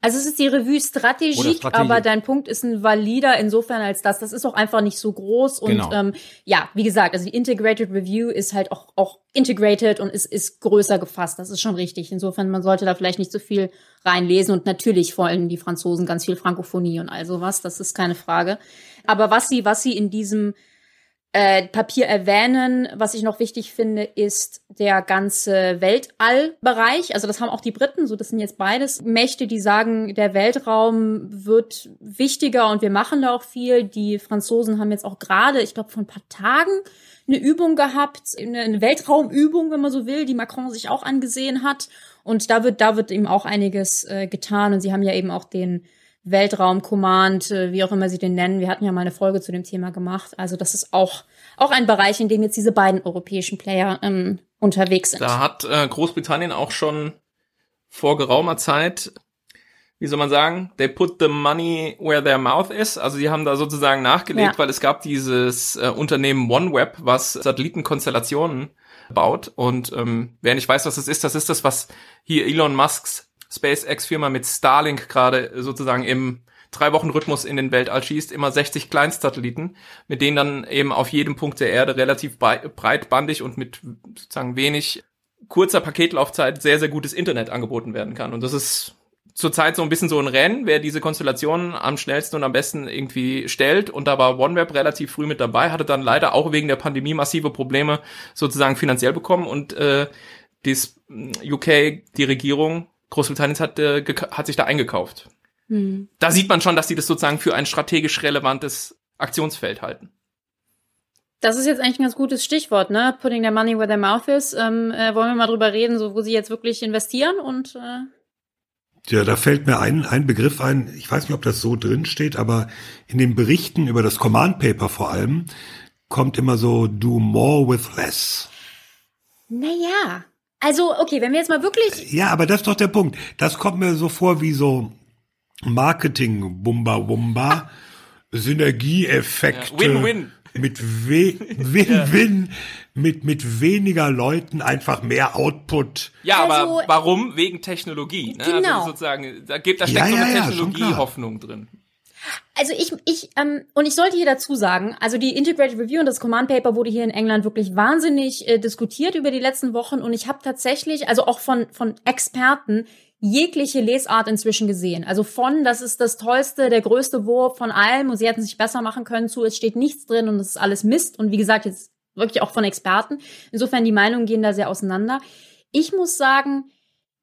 Also es ist die Revue Strategique,
Strategie.
aber dein Punkt ist ein valider insofern als das. Das ist auch einfach nicht so groß und
Genau.
ähm, ja, wie gesagt, also die Integrated Review ist halt auch auch integrated und ist ist größer gefasst. Das ist schon richtig. Insofern man sollte da vielleicht nicht so viel reinlesen und natürlich wollen die Franzosen ganz viel Frankophonie und all sowas. Das ist keine Frage. Aber was sie was sie in diesem äh, Papier erwähnen. Was ich noch wichtig finde, ist der ganze Weltallbereich. Also das haben auch die Briten, so das sind jetzt beides Mächte, die sagen, der Weltraum wird wichtiger und wir machen da auch viel. Die Franzosen haben jetzt auch gerade, ich glaube, vor ein paar Tagen eine Übung gehabt, eine Weltraumübung, wenn man so will, die Macron sich auch angesehen hat. Und da wird, da wird eben auch einiges äh, getan. Und sie haben ja eben auch den Weltraum-Command, äh, wie auch immer sie den nennen. Wir hatten ja mal eine Folge zu dem Thema gemacht. Also das ist auch, auch ein Bereich, in dem jetzt diese beiden europäischen Player ähm, unterwegs sind.
Da hat äh, Großbritannien auch schon vor geraumer Zeit, wie soll man sagen, they put the money where their mouth is. Also die haben da sozusagen nachgelegt,
Ja.
weil es gab dieses äh, Unternehmen OneWeb, was Satellitenkonstellationen baut. Und ähm, wer nicht weiß, was das ist, das ist das, was hier Elon Musks SpaceX-Firma mit Starlink gerade sozusagen im drei Wochen Rhythmus in den Weltall schießt, immer 60 Kleinstsatelliten, mit denen dann eben auf jedem Punkt der Erde relativ brei- breitbandig und mit sozusagen wenig kurzer Paketlaufzeit sehr, sehr gutes Internet angeboten werden kann. Und das ist zurzeit so ein bisschen so ein Rennen, wer diese Konstellationen am schnellsten und am besten irgendwie stellt. Und da war OneWeb relativ früh mit dabei, hatte dann leider auch wegen der Pandemie massive Probleme sozusagen finanziell bekommen und äh, das UK, die Regierung Großbritanniens hat, äh, hat sich da eingekauft.
Hm.
Da sieht man schon, dass die das sozusagen für ein strategisch relevantes Aktionsfeld halten.
Das ist jetzt eigentlich ein ganz gutes Stichwort, ne? Putting their money where their mouth is. Ähm, äh, wollen wir mal drüber reden, so wo sie jetzt wirklich investieren und äh,
Ja, da fällt mir ein, ein Begriff ein, ich weiß nicht, ob das so drin steht, aber in den Berichten über das Command Paper vor allem kommt immer so do more with less.
naja. Also, okay, wenn wir jetzt mal wirklich.
Ja, aber das ist doch der Punkt. Das kommt mir so vor wie so Marketing Bumba Wumba, Synergieeffekte.
Ja, Win-win.
Mit Win-Win, mit, mit weniger Leuten einfach mehr Output.
Ja,
Also-
aber warum? Wegen Technologie. Ne?
Genau.
Also sozusagen, da, gibt, da
Ja,
steckt so
ja,
eine
ja, schon
Technologie-Hoffnung drin.
Also ich, ich, ähm, und ich sollte hier dazu sagen, also die Integrated Review und das Command Paper wurde hier in England wirklich wahnsinnig äh, diskutiert über die letzten Wochen und ich habe tatsächlich, also auch von, von Experten, jegliche Lesart inzwischen gesehen. Also von, das ist das tollste, der größte Wurf von allem und sie hätten sich besser machen können zu, es steht nichts drin und es ist alles Mist und wie gesagt, jetzt wirklich auch von Experten. Insofern die Meinungen gehen da sehr auseinander. Ich muss sagen,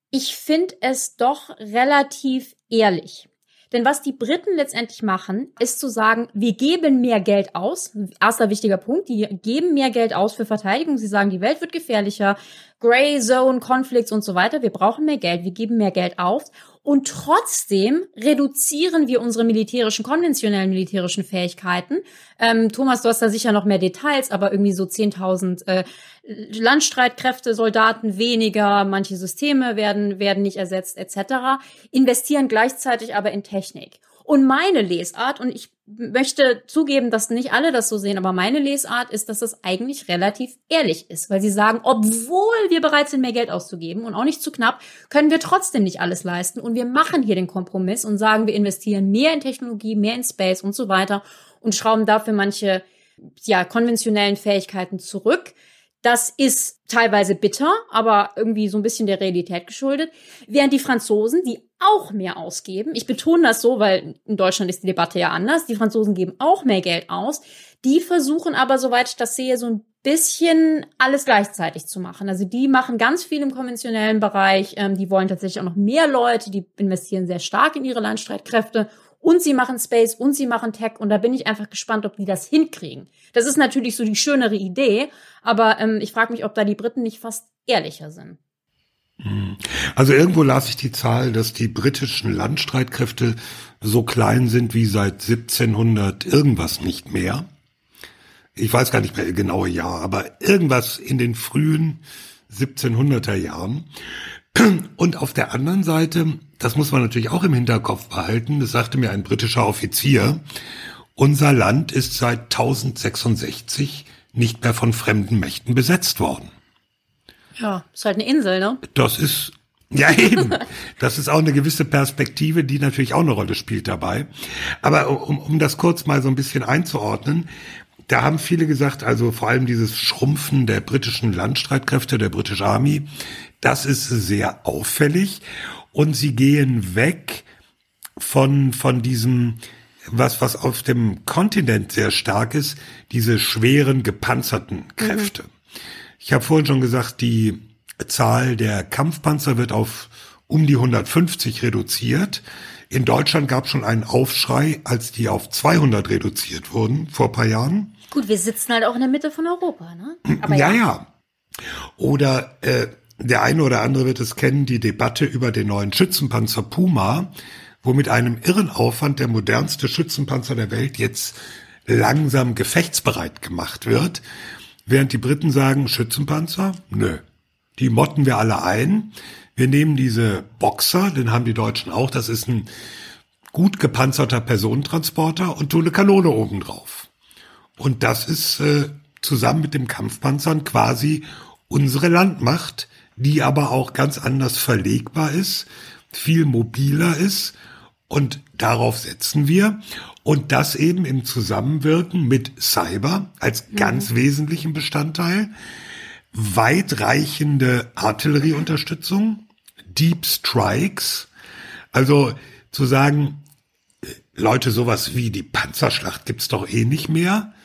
ich finde es doch relativ ehrlich. Denn was die Briten letztendlich machen, ist zu sagen, wir geben mehr Geld aus. Erster wichtiger Punkt, die geben mehr Geld aus für Verteidigung. Sie sagen, die Welt wird gefährlicher, Grey Zone, Conflicts und so weiter. Wir brauchen mehr Geld, wir geben mehr Geld aus. Und trotzdem reduzieren wir unsere militärischen, konventionellen militärischen Fähigkeiten. Ähm, Thomas, du hast da sicher noch mehr Details, aber irgendwie so 10.000 äh, Landstreitkräfte, Soldaten weniger, manche Systeme werden, werden nicht ersetzt etc. Investieren gleichzeitig aber in Technik. Und meine Lesart, und ich möchte zugeben, dass nicht alle das so sehen, aber meine Lesart ist, dass das eigentlich relativ ehrlich ist, weil sie sagen, obwohl wir bereit sind, mehr Geld auszugeben und auch nicht zu knapp, können wir trotzdem nicht alles leisten und wir machen hier den Kompromiss und sagen, wir investieren mehr in Technologie, mehr in Space und so weiter und schrauben dafür manche ja konventionellen Fähigkeiten zurück. Das ist teilweise bitter, aber irgendwie so ein bisschen der Realität geschuldet. Während die Franzosen, die auch mehr ausgeben, ich betone das so, weil in Deutschland ist die Debatte ja anders, die Franzosen geben auch mehr Geld aus, die versuchen aber, soweit ich das sehe, so ein bisschen alles gleichzeitig zu machen. Also die machen ganz viel im konventionellen Bereich, ähm, die wollen tatsächlich auch noch mehr Leute, die investieren sehr stark in ihre Landstreitkräfte und sie machen Space und sie machen Tech und da bin ich einfach gespannt, ob die das hinkriegen. Das ist natürlich so die schönere Idee, aber ähm, ich frage mich, ob da die Briten nicht fast ehrlicher sind.
Hm. Also irgendwo las ich die Zahl, dass die britischen Landstreitkräfte so klein sind wie seit 1700 irgendwas nicht mehr. Ich weiß gar nicht mehr genaue Jahr, aber irgendwas in den frühen 1700er Jahren. Und auf der anderen Seite, das muss man natürlich auch im Hinterkopf behalten, das sagte mir ein britischer Offizier, unser Land ist seit 1066 nicht mehr von fremden Mächten besetzt worden.
Ja, ist halt eine Insel, ne?
Das ist, ja eben, das ist auch eine gewisse Perspektive, die natürlich auch eine Rolle spielt dabei. Aber um, um das kurz mal so ein bisschen einzuordnen, da haben viele gesagt, also vor allem dieses Schrumpfen der britischen Landstreitkräfte, der British Army, das ist sehr auffällig und sie gehen weg von, von diesem, was, was auf dem Kontinent sehr stark ist, diese schweren gepanzerten Kräfte. Mhm. Ich habe vorhin schon gesagt, die Zahl der Kampfpanzer wird auf um die 150 reduziert. In Deutschland gab es schon einen Aufschrei, als die auf 200 reduziert wurden vor paar Jahren.
Gut, wir sitzen halt auch in der Mitte von Europa, ne?
Aber ja, ja. ja. Oder äh, der eine oder andere wird es kennen, die Debatte über den neuen Schützenpanzer Puma, wo mit einem irren Aufwand der modernste Schützenpanzer der Welt jetzt langsam gefechtsbereit gemacht wird, während die Briten sagen, Schützenpanzer? Nö. Die motten wir alle ein. Wir nehmen diese Boxer, den haben die Deutschen auch, das ist ein gut gepanzerter Personentransporter und tun eine Kanone oben drauf. Und das ist äh, zusammen mit dem Kampfpanzern quasi unsere Landmacht, die aber auch ganz anders verlegbar ist, viel mobiler ist und darauf setzen wir. Und das eben im Zusammenwirken mit Cyber als mhm. ganz wesentlichen Bestandteil, weitreichende Artillerieunterstützung, Deep Strikes, also zu sagen, Leute, sowas wie die Panzerschlacht gibt's doch eh nicht mehr.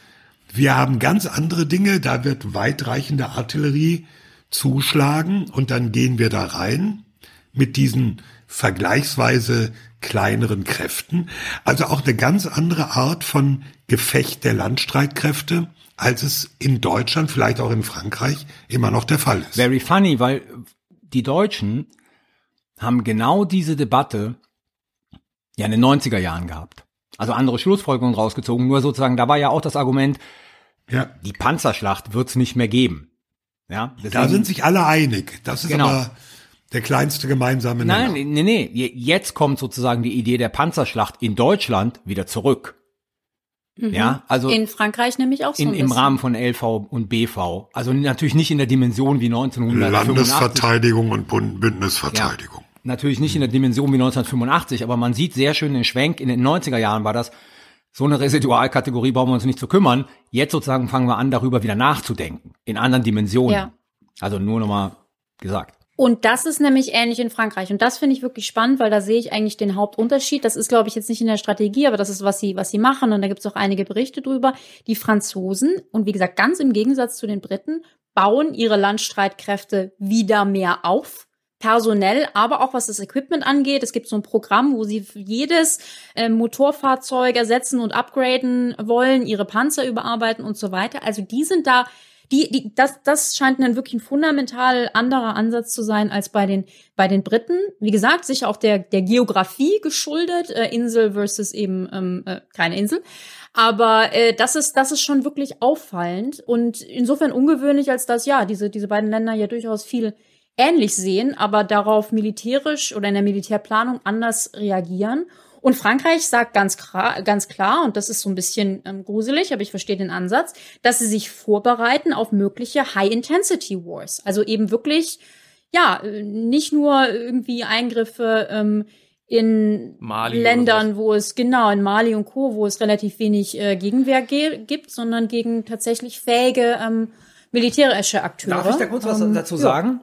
Wir haben ganz andere Dinge, da wird weitreichende Artillerie zuschlagen und dann gehen wir da rein mit diesen vergleichsweise kleineren Kräften. Also auch eine ganz andere Art von Gefecht der Landstreitkräfte, als es in Deutschland, vielleicht auch in Frankreich immer noch der Fall ist.
Very funny, weil die Deutschen haben genau diese Debatte ja in den 90er Jahren gehabt. Also andere Schlussfolgerungen rausgezogen, nur sozusagen, da war ja auch das Argument, ja. die Panzerschlacht wird's nicht mehr geben. Ja,
deswegen, da sind sich alle einig. Das ist genau. aber der kleinste gemeinsame
Nenner. Nein, nee, nee. Jetzt kommt sozusagen die Idee der Panzerschlacht in Deutschland wieder zurück.
Mhm. Ja, also in Frankreich nämlich auch so
in, im Rahmen von LV und BV. Also natürlich nicht in der Dimension wie 1985.
Landesverteidigung und Bündnisverteidigung. Ja,
natürlich nicht in der Dimension wie 1985, aber man sieht sehr schön den Schwenk. In den 90er Jahren war das so eine Residualkategorie brauchen wir uns nicht zu kümmern. Jetzt sozusagen fangen wir an, darüber wieder nachzudenken. In anderen Dimensionen. Ja. Also nur nochmal gesagt.
Und das ist nämlich ähnlich in Frankreich. Und das finde ich wirklich spannend, weil da sehe ich eigentlich den Hauptunterschied. Das ist, glaube ich, jetzt nicht in der Strategie, aber das ist, was sie, was sie machen. Und da gibt es auch einige Berichte drüber. Die Franzosen, und wie gesagt, ganz im Gegensatz zu den Briten, bauen ihre Landstreitkräfte wieder mehr auf personell, aber auch was das Equipment angeht. Es gibt so ein Programm, wo sie jedes äh, Motorfahrzeug ersetzen und upgraden wollen, ihre Panzer überarbeiten und so weiter. Also die sind da die, die, das, das scheint dann wirklich ein fundamental anderer Ansatz zu sein als bei den, bei den Briten. Wie gesagt, sicher auch der, der Geografie geschuldet, äh, Insel versus eben ähm, äh, keine Insel. Aber äh, das ist, das ist schon wirklich auffallend und insofern ungewöhnlich, als dass ja diese, diese beiden Länder ja durchaus viel ähnlich sehen, aber darauf militärisch oder in der Militärplanung anders reagieren. Und Frankreich sagt ganz, ganz klar, und das ist so ein bisschen ähm, gruselig, aber ich verstehe den Ansatz, dass sie sich vorbereiten auf mögliche High-Intensity-Wars. Also eben wirklich, ja, nicht nur irgendwie Eingriffe ähm, in
Mali
Ländern, wo es, genau, in Mali und Co., wo es relativ wenig äh, Gegenwehr gibt, sondern gegen tatsächlich fähige ähm, militärische Akteure.
Darf ich da kurz was
ähm,
dazu sagen?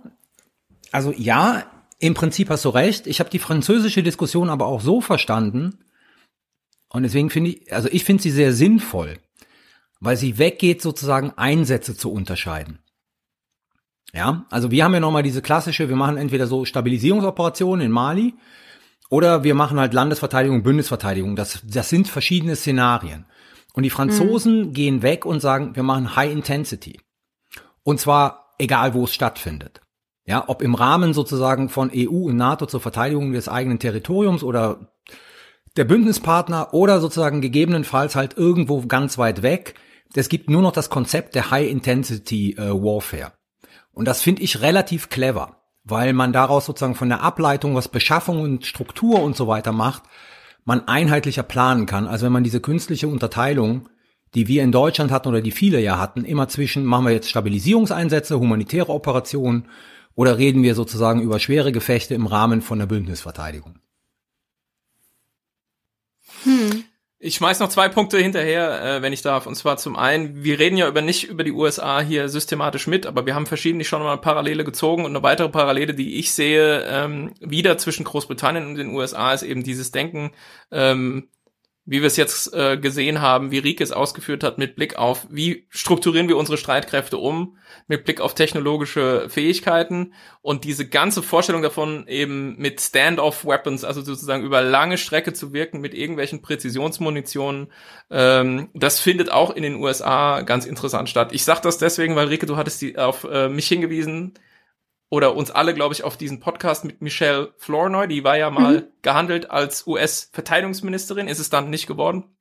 Also ja, im Prinzip hast du recht. Ich habe die französische Diskussion aber auch so verstanden. Und deswegen finde ich, also ich finde sie sehr sinnvoll, weil sie weggeht, sozusagen Einsätze zu unterscheiden. Ja, also wir haben ja nochmal diese klassische, wir machen entweder so Stabilisierungsoperationen in Mali oder wir machen halt Landesverteidigung, Bündnisverteidigung. Das, das sind verschiedene Szenarien. Und die Franzosen mhm. gehen weg und sagen, wir machen High Intensity. Und zwar egal, wo es stattfindet. Ja, ob im Rahmen sozusagen von EU und NATO zur Verteidigung des eigenen Territoriums oder der Bündnispartner oder sozusagen gegebenenfalls halt irgendwo ganz weit weg. Es gibt nur noch das Konzept der High Intensity äh, Warfare. Und das finde ich relativ clever, weil man daraus sozusagen von der Ableitung, was Beschaffung und Struktur und so weiter macht, man einheitlicher planen kann. Also wenn man diese künstliche Unterteilung, die wir in Deutschland hatten oder die viele ja hatten, immer zwischen machen wir jetzt Stabilisierungseinsätze, humanitäre Operationen oder reden wir sozusagen über schwere Gefechte im Rahmen von der Bündnisverteidigung?
Hm. Ich schmeiß noch zwei Punkte hinterher, äh, wenn ich darf. Und zwar zum einen, wir reden ja über nicht über die USA hier systematisch mit, aber wir haben verschiedentlich schon mal Parallele gezogen und eine weitere Parallele, die ich sehe, ähm, wieder zwischen Großbritannien und den USA, ist eben dieses Denken, ähm, wie wir es jetzt äh, gesehen haben, wie Rieke es ausgeführt hat, mit Blick auf, wie strukturieren wir unsere Streitkräfte um, mit Blick auf technologische Fähigkeiten und diese ganze Vorstellung davon eben mit Stand-off-Weapons, also sozusagen über lange Strecke zu wirken mit irgendwelchen Präzisionsmunitionen, ähm, das findet auch in den USA ganz interessant statt. Ich sag das deswegen, weil Rieke, du hattest die auf äh, mich hingewiesen, oder uns alle, glaube ich, auf diesen Podcast mit Michelle Flournoy, die war ja mal mhm. gehandelt als US-Verteidigungsministerin, ist es dann nicht geworden.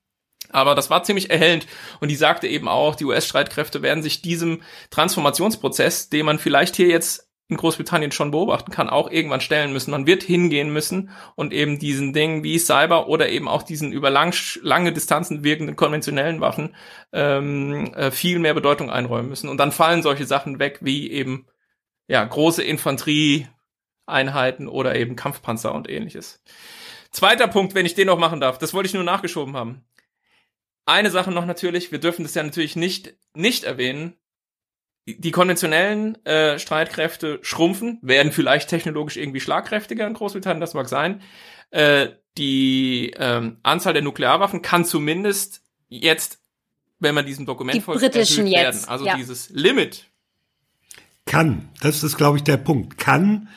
Aber das war ziemlich erhellend und die sagte eben auch, die US-Streitkräfte werden sich diesem Transformationsprozess, den man vielleicht hier jetzt in Großbritannien schon beobachten kann, auch irgendwann stellen müssen. Man wird hingehen müssen und eben diesen Dingen wie Cyber oder eben auch diesen über lang, lange Distanzen wirkenden konventionellen Waffen ähm, äh, viel mehr Bedeutung einräumen müssen. Und dann fallen solche Sachen weg wie eben ja, große Infanterieeinheiten oder eben Kampfpanzer und ähnliches. Zweiter Punkt, wenn ich den noch machen darf, das wollte ich nur nachgeschoben haben. Eine Sache noch natürlich, wir dürfen das ja natürlich nicht, nicht erwähnen. Die konventionellen äh, Streitkräfte schrumpfen, werden vielleicht technologisch irgendwie schlagkräftiger in Großbritannien, das mag sein. Äh, die ähm, Anzahl der Nuklearwaffen kann zumindest jetzt, wenn man diesem Dokument
die folgt, britischen
erhöht
jetzt,
werden. Also
ja.
dieses Limit
kann. Das ist, glaube ich, der Punkt. Kann,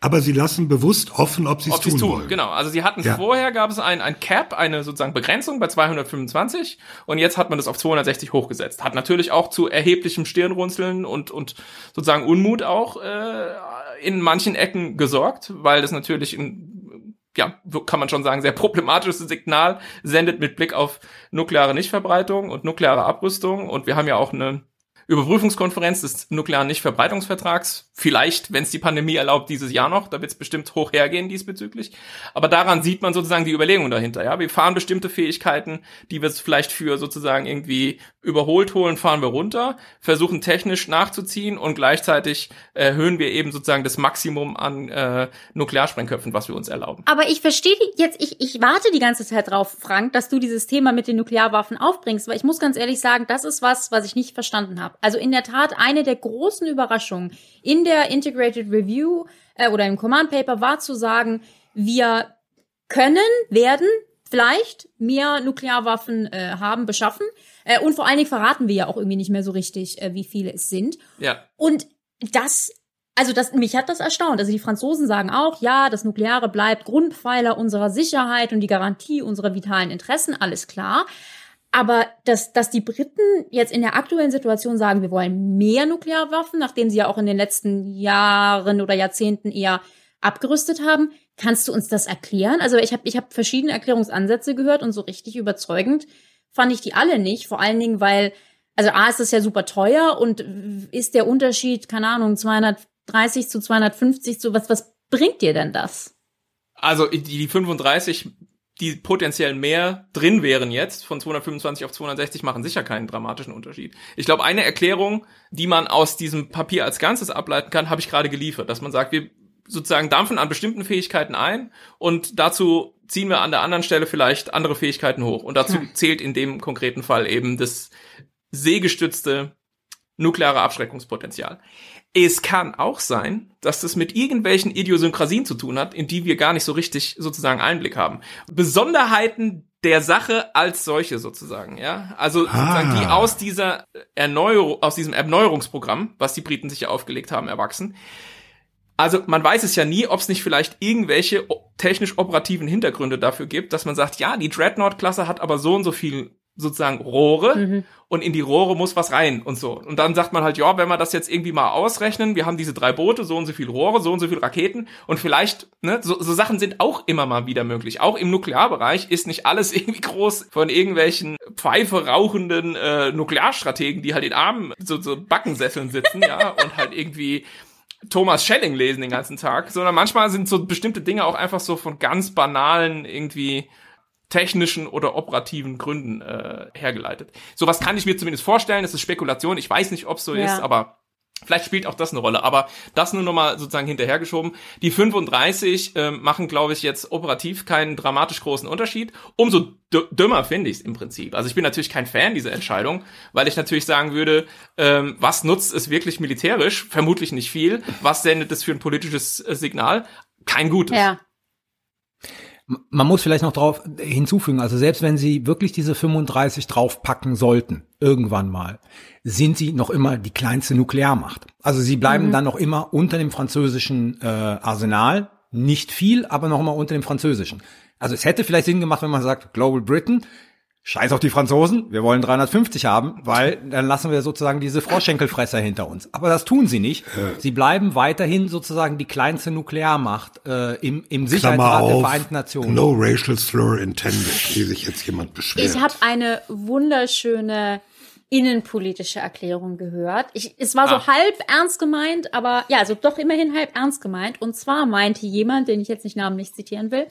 aber sie lassen bewusst offen, ob sie es tun, tun wollen.
Genau. Also sie hatten ja. vorher gab es ein, ein Cap, eine sozusagen Begrenzung bei 225 und jetzt hat man das auf 260 hochgesetzt. Hat natürlich auch zu erheblichem Stirnrunzeln und und sozusagen Unmut auch äh, in manchen Ecken gesorgt, weil das natürlich ein ja, kann man schon sagen, sehr problematisches Signal sendet mit Blick auf nukleare Nichtverbreitung und nukleare Abrüstung. Und wir haben ja auch eine Überprüfungskonferenz des nuklearen Nichtverbreitungsvertrags. Vielleicht, wenn es die Pandemie erlaubt, dieses Jahr noch. Da wird es bestimmt hoch hergehen diesbezüglich. Aber daran sieht man sozusagen die Überlegung dahinter. Ja, wir fahren bestimmte Fähigkeiten, die wir vielleicht für sozusagen irgendwie überholt holen, fahren wir runter, versuchen technisch nachzuziehen und gleichzeitig erhöhen wir eben sozusagen das Maximum an äh, Nuklearsprengköpfen, was wir uns erlauben.
Aber ich verstehe jetzt, ich, ich warte die ganze Zeit drauf, Frank, dass du dieses Thema mit den Nuklearwaffen aufbringst, weil ich muss ganz ehrlich sagen, das ist was, was ich nicht verstanden habe. Also in der Tat, eine der großen Überraschungen in der Integrated Review äh, oder im Command Paper war zu sagen, wir können, werden vielleicht mehr Nuklearwaffen äh, haben, beschaffen. Äh, und vor allen Dingen verraten wir ja auch irgendwie nicht mehr so richtig, äh, wie viele es sind.
Ja.
Und das also das, mich hat das erstaunt. Also die Franzosen sagen auch, ja, das Nukleare bleibt Grundpfeiler unserer Sicherheit und die Garantie unserer vitalen Interessen, alles klar. Aber dass, dass die Briten jetzt in der aktuellen Situation sagen, wir wollen mehr Nuklearwaffen, nachdem sie ja auch in den letzten Jahren oder Jahrzehnten eher abgerüstet haben, kannst du uns das erklären? Also ich habe ich hab verschiedene Erklärungsansätze gehört und so richtig überzeugend fand ich die alle nicht. Vor allen Dingen, weil, also A ist das ja super teuer und ist der Unterschied, keine Ahnung, 230 zu 250 zu was, was bringt dir denn das?
Also die, die 35 die potenziell mehr drin wären jetzt, von 225 auf 260, machen sicher keinen dramatischen Unterschied. Ich glaube, eine Erklärung, die man aus diesem Papier als Ganzes ableiten kann, habe ich gerade geliefert, dass man sagt, wir sozusagen dampfen an bestimmten Fähigkeiten ein und dazu ziehen wir an der anderen Stelle vielleicht andere Fähigkeiten hoch. Und dazu hm. zählt in dem konkreten Fall eben das seegestützte nukleare Abschreckungspotenzial. Es kann auch sein, dass das mit irgendwelchen Idiosynkrasien zu tun hat, in die wir gar nicht so richtig sozusagen Einblick haben. Besonderheiten der Sache als solche sozusagen, ja. Also sozusagen ah. die aus dieser Erneuerung, aus diesem Erneuerungsprogramm, was die Briten sich ja aufgelegt haben, erwachsen. Also man weiß es ja nie, ob es nicht vielleicht irgendwelche technisch operativen Hintergründe dafür gibt, dass man sagt, ja, die Dreadnought-Klasse hat aber so und so viel sozusagen Rohre mhm. und in die Rohre muss was rein und so. Und dann sagt man halt, ja, wenn wir das jetzt irgendwie mal ausrechnen, wir haben diese drei Boote, so und so viel Rohre, so und so viel Raketen und vielleicht, ne, so, so Sachen sind auch immer mal wieder möglich. Auch im Nuklearbereich ist nicht alles irgendwie groß von irgendwelchen Pfeife rauchenden äh, Nuklearstrategen, die halt in Armen so, so Backensesseln sitzen, ja, und halt irgendwie Thomas Schelling lesen den ganzen Tag, sondern manchmal sind so bestimmte Dinge auch einfach so von ganz banalen irgendwie technischen oder operativen Gründen äh, hergeleitet. Sowas kann ich mir zumindest vorstellen. Das ist Spekulation. Ich weiß nicht, ob es so ja. ist, aber Vielleicht spielt auch das eine Rolle, aber das nur nochmal sozusagen hinterhergeschoben. Die 35 äh, machen, glaube ich, jetzt operativ keinen dramatisch großen Unterschied. Umso dümmer finde ich es im Prinzip. Also ich bin natürlich kein Fan dieser Entscheidung, weil ich natürlich sagen würde, ähm, was nutzt es wirklich militärisch? Vermutlich nicht viel. Was sendet es für ein politisches äh, Signal? Kein gutes.
Ja.
Man muss vielleicht noch drauf hinzufügen, also selbst wenn sie wirklich diese 35 draufpacken sollten, irgendwann mal, sind sie noch immer die kleinste Nuklearmacht. Also sie bleiben mhm. dann noch immer unter dem französischen äh, Arsenal, nicht viel, aber noch immer unter dem französischen. Also es hätte vielleicht Sinn gemacht, wenn man sagt, Global Britain, Scheiß auf die Franzosen, wir wollen 350 haben, weil dann lassen wir sozusagen diese Froschenkelfresser hinter uns. Aber das tun sie nicht. Sie bleiben weiterhin sozusagen die kleinste Nuklearmacht äh, im, im Sicherheitsrat auf, der Vereinten Nationen.
No racial slur intended, wie sich jetzt jemand beschwert.
Ich habe eine wunderschöne innenpolitische Erklärung gehört. Ich, es war so ah. halb ernst gemeint, aber ja, also doch immerhin halb ernst gemeint. Und zwar meinte jemand, den ich jetzt nicht namentlich zitieren will,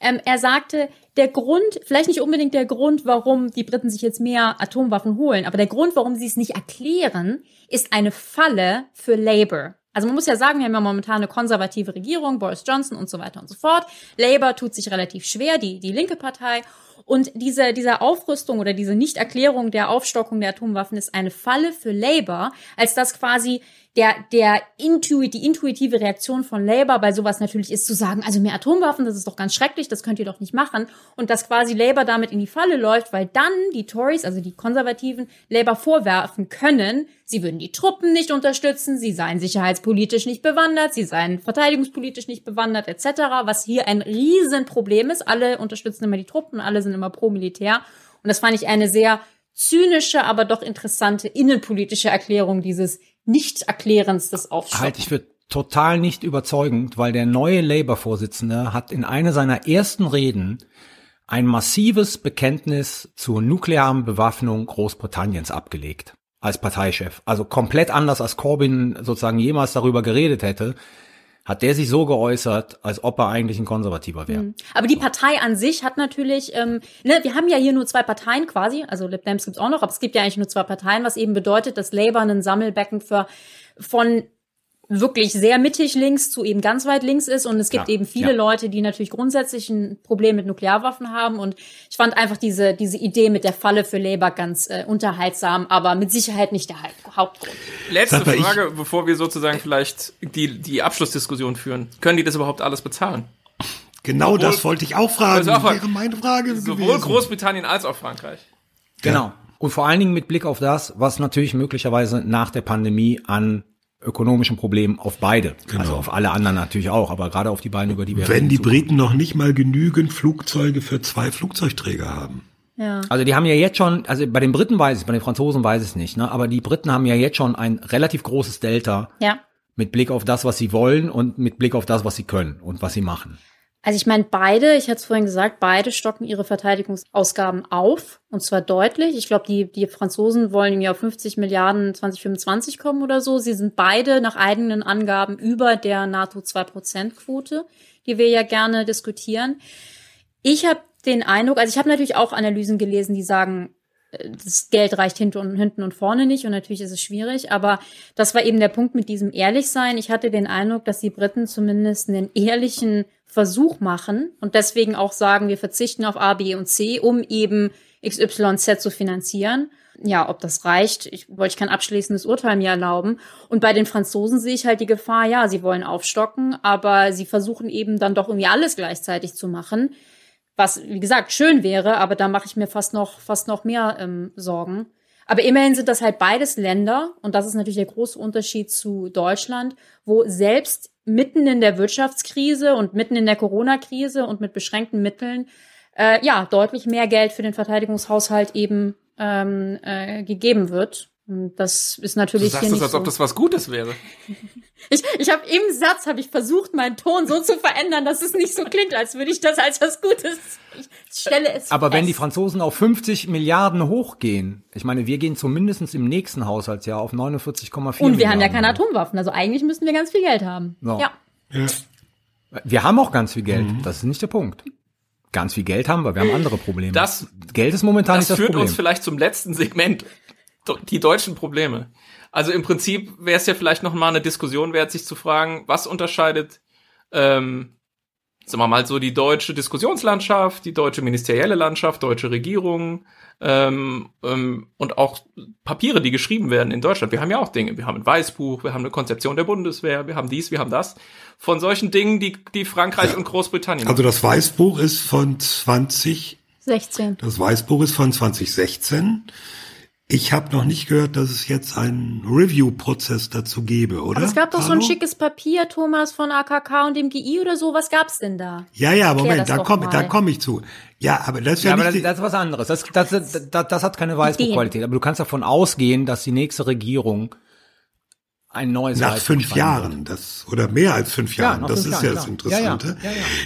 ähm, er sagte, der Grund, vielleicht nicht unbedingt der Grund, warum die Briten sich jetzt mehr Atomwaffen holen, aber der Grund, warum sie es nicht erklären, ist eine Falle für Labour. Also man muss ja sagen, wir haben ja momentan eine konservative Regierung, Boris Johnson und so weiter und so fort. Labour tut sich relativ schwer, die, die linke Partei. Und diese, diese Aufrüstung oder diese Nichterklärung der Aufstockung der Atomwaffen ist eine Falle für Labour, als dass quasi der, der intuit, die intuitive Reaktion von Labour bei sowas natürlich ist zu sagen, also mehr Atomwaffen, das ist doch ganz schrecklich, das könnt ihr doch nicht machen. Und dass quasi Labour damit in die Falle läuft, weil dann die Tories, also die Konservativen, Labour vorwerfen können, sie würden die Truppen nicht unterstützen, sie seien sicherheitspolitisch nicht bewandert, sie seien verteidigungspolitisch nicht bewandert, etc., was hier ein Riesenproblem ist. Alle unterstützen immer die Truppen, alle sind immer pro Militär. Und das fand ich eine sehr zynische, aber doch interessante innenpolitische Erklärung dieses Nicht-Erklärens des Aufschwungs.
Halt, ich würde total nicht überzeugend, weil der neue Labour-Vorsitzende hat in einer seiner ersten Reden ein massives Bekenntnis zur nuklearen Bewaffnung Großbritanniens abgelegt als Parteichef. Also komplett anders als Corbyn sozusagen jemals darüber geredet hätte hat der sich so geäußert, als ob er eigentlich ein Konservativer wäre. Mhm.
Aber die Partei an sich hat natürlich, ähm, ne, wir haben ja hier nur zwei Parteien quasi, also Lib Dems gibt's auch noch, aber es gibt ja eigentlich nur zwei Parteien, was eben bedeutet, dass Labour ein Sammelbecken für von wirklich sehr mittig links zu eben ganz weit links ist. Und es gibt ja, eben viele ja. Leute, die natürlich grundsätzlich ein Problem mit Nuklearwaffen haben. Und ich fand einfach diese, diese Idee mit der Falle für Labour ganz äh, unterhaltsam, aber mit Sicherheit nicht der Hauptgrund.
Letzte Frage, bevor wir sozusagen vielleicht die, die Abschlussdiskussion führen. Können die das überhaupt alles bezahlen?
Genau sowohl, das wollte ich auch fragen. Das wäre meine Frage
Sowohl gewesen. Großbritannien als auch Frankreich.
Genau. Und vor allen Dingen mit Blick auf das, was natürlich möglicherweise nach der Pandemie an ökonomischen Problemen auf beide. Genau. Also auf alle anderen natürlich auch, aber gerade auf die beiden, über die wir
Wenn die Briten noch nicht mal genügend Flugzeuge für zwei Flugzeugträger haben.
Ja.
Also die haben ja jetzt schon, also bei den Briten weiß ich, bei den Franzosen weiß ich es nicht, ne? aber die Briten haben ja jetzt schon ein relativ großes Delta
Ja.
mit Blick auf das, was sie wollen und mit Blick auf das, was sie können und was sie machen.
Also ich meine, beide, ich hatte es vorhin gesagt, beide stocken ihre Verteidigungsausgaben auf. Und zwar deutlich. Ich glaube, die, die Franzosen wollen irgendwie auf 50 Milliarden 2025 kommen oder so. Sie sind beide nach eigenen Angaben über der NATO 2%-Quote, die wir ja gerne diskutieren. Ich habe den Eindruck, also ich habe natürlich auch Analysen gelesen, die sagen, äh, das Geld reicht hinten und, hinten und vorne nicht und natürlich ist es schwierig, aber das war eben der Punkt mit diesem Ehrlichsein. Ich hatte den Eindruck, dass die Briten zumindest einen ehrlichen Versuch machen und deswegen auch sagen, wir verzichten auf A, B und C, um eben XYZ zu finanzieren. Ja, ob das reicht, ich wollte ich kein abschließendes Urteil mir erlauben. Und bei den Franzosen sehe ich halt die Gefahr, ja, sie wollen aufstocken, aber sie versuchen eben dann doch irgendwie alles gleichzeitig zu machen was wie gesagt schön wäre, aber da mache ich mir fast noch fast noch mehr ähm, Sorgen. Aber immerhin sind das halt beides Länder und das ist natürlich der große Unterschied zu Deutschland, wo selbst mitten in der Wirtschaftskrise und mitten in der Corona-Krise und mit beschränkten Mitteln äh, ja deutlich mehr Geld für den Verteidigungshaushalt eben ähm, äh, gegeben wird. Und das ist natürlich
Du sagst
hier nicht
als
so.
ob das was Gutes wäre.
Ich, ich habe im Satz habe ich versucht, meinen Ton so zu verändern, dass es nicht so klingt, als würde ich das als was Gutes. Ich stelle es
Aber wenn die
fest.
Franzosen auf 50 Milliarden hochgehen, ich meine, wir gehen zumindest im nächsten Haushaltsjahr auf 49,4
und wir
Milliarden.
haben ja keine Atomwaffen, also eigentlich müssten wir ganz viel Geld haben.
So.
Ja.
Wir haben auch ganz viel Geld,
Mhm.
das ist nicht der Punkt. Ganz viel Geld haben wir, wir haben andere Probleme.
Das-
Geld ist momentan
Das
nicht das
führt
Problem.
uns vielleicht zum letzten Segment. Die deutschen Probleme. Also im Prinzip wäre es ja vielleicht noch mal eine Diskussion wert, sich zu fragen, was unterscheidet, ähm, sagen wir mal so, die deutsche Diskussionslandschaft, die deutsche ministerielle Landschaft, deutsche Regierung ähm, ähm, und auch Papiere, die geschrieben werden in Deutschland. Wir haben ja auch Dinge. Wir haben ein Weißbuch, wir haben eine Konzeption der Bundeswehr, wir haben dies, wir haben das. Von solchen Dingen, die, die Frankreich und Großbritannien
Also das Weißbuch ist von 20,
16.
das Weißbuch ist von 2016. Ich habe noch nicht gehört, dass es jetzt einen Review-Prozess dazu gäbe, oder?
Aber es gab doch so ein schickes Papier, Thomas, von AKK und dem GI oder so. Was gab's denn da?
Ja, ja,
Klär
Moment, da komme da komm ich zu. Ja, aber das ist ja,
Ja, aber
nicht
das, das ist was anderes. Das, das, das, das hat keine Weißbuchqualität. Aber du kannst davon ausgehen, dass die nächste Regierung ein neues
nach fünf Jahren, das oder mehr als fünf
Ja,
Jahren. das
fünf
ist
Jahren,
ja das
klar. Ja, ja.
Interessante.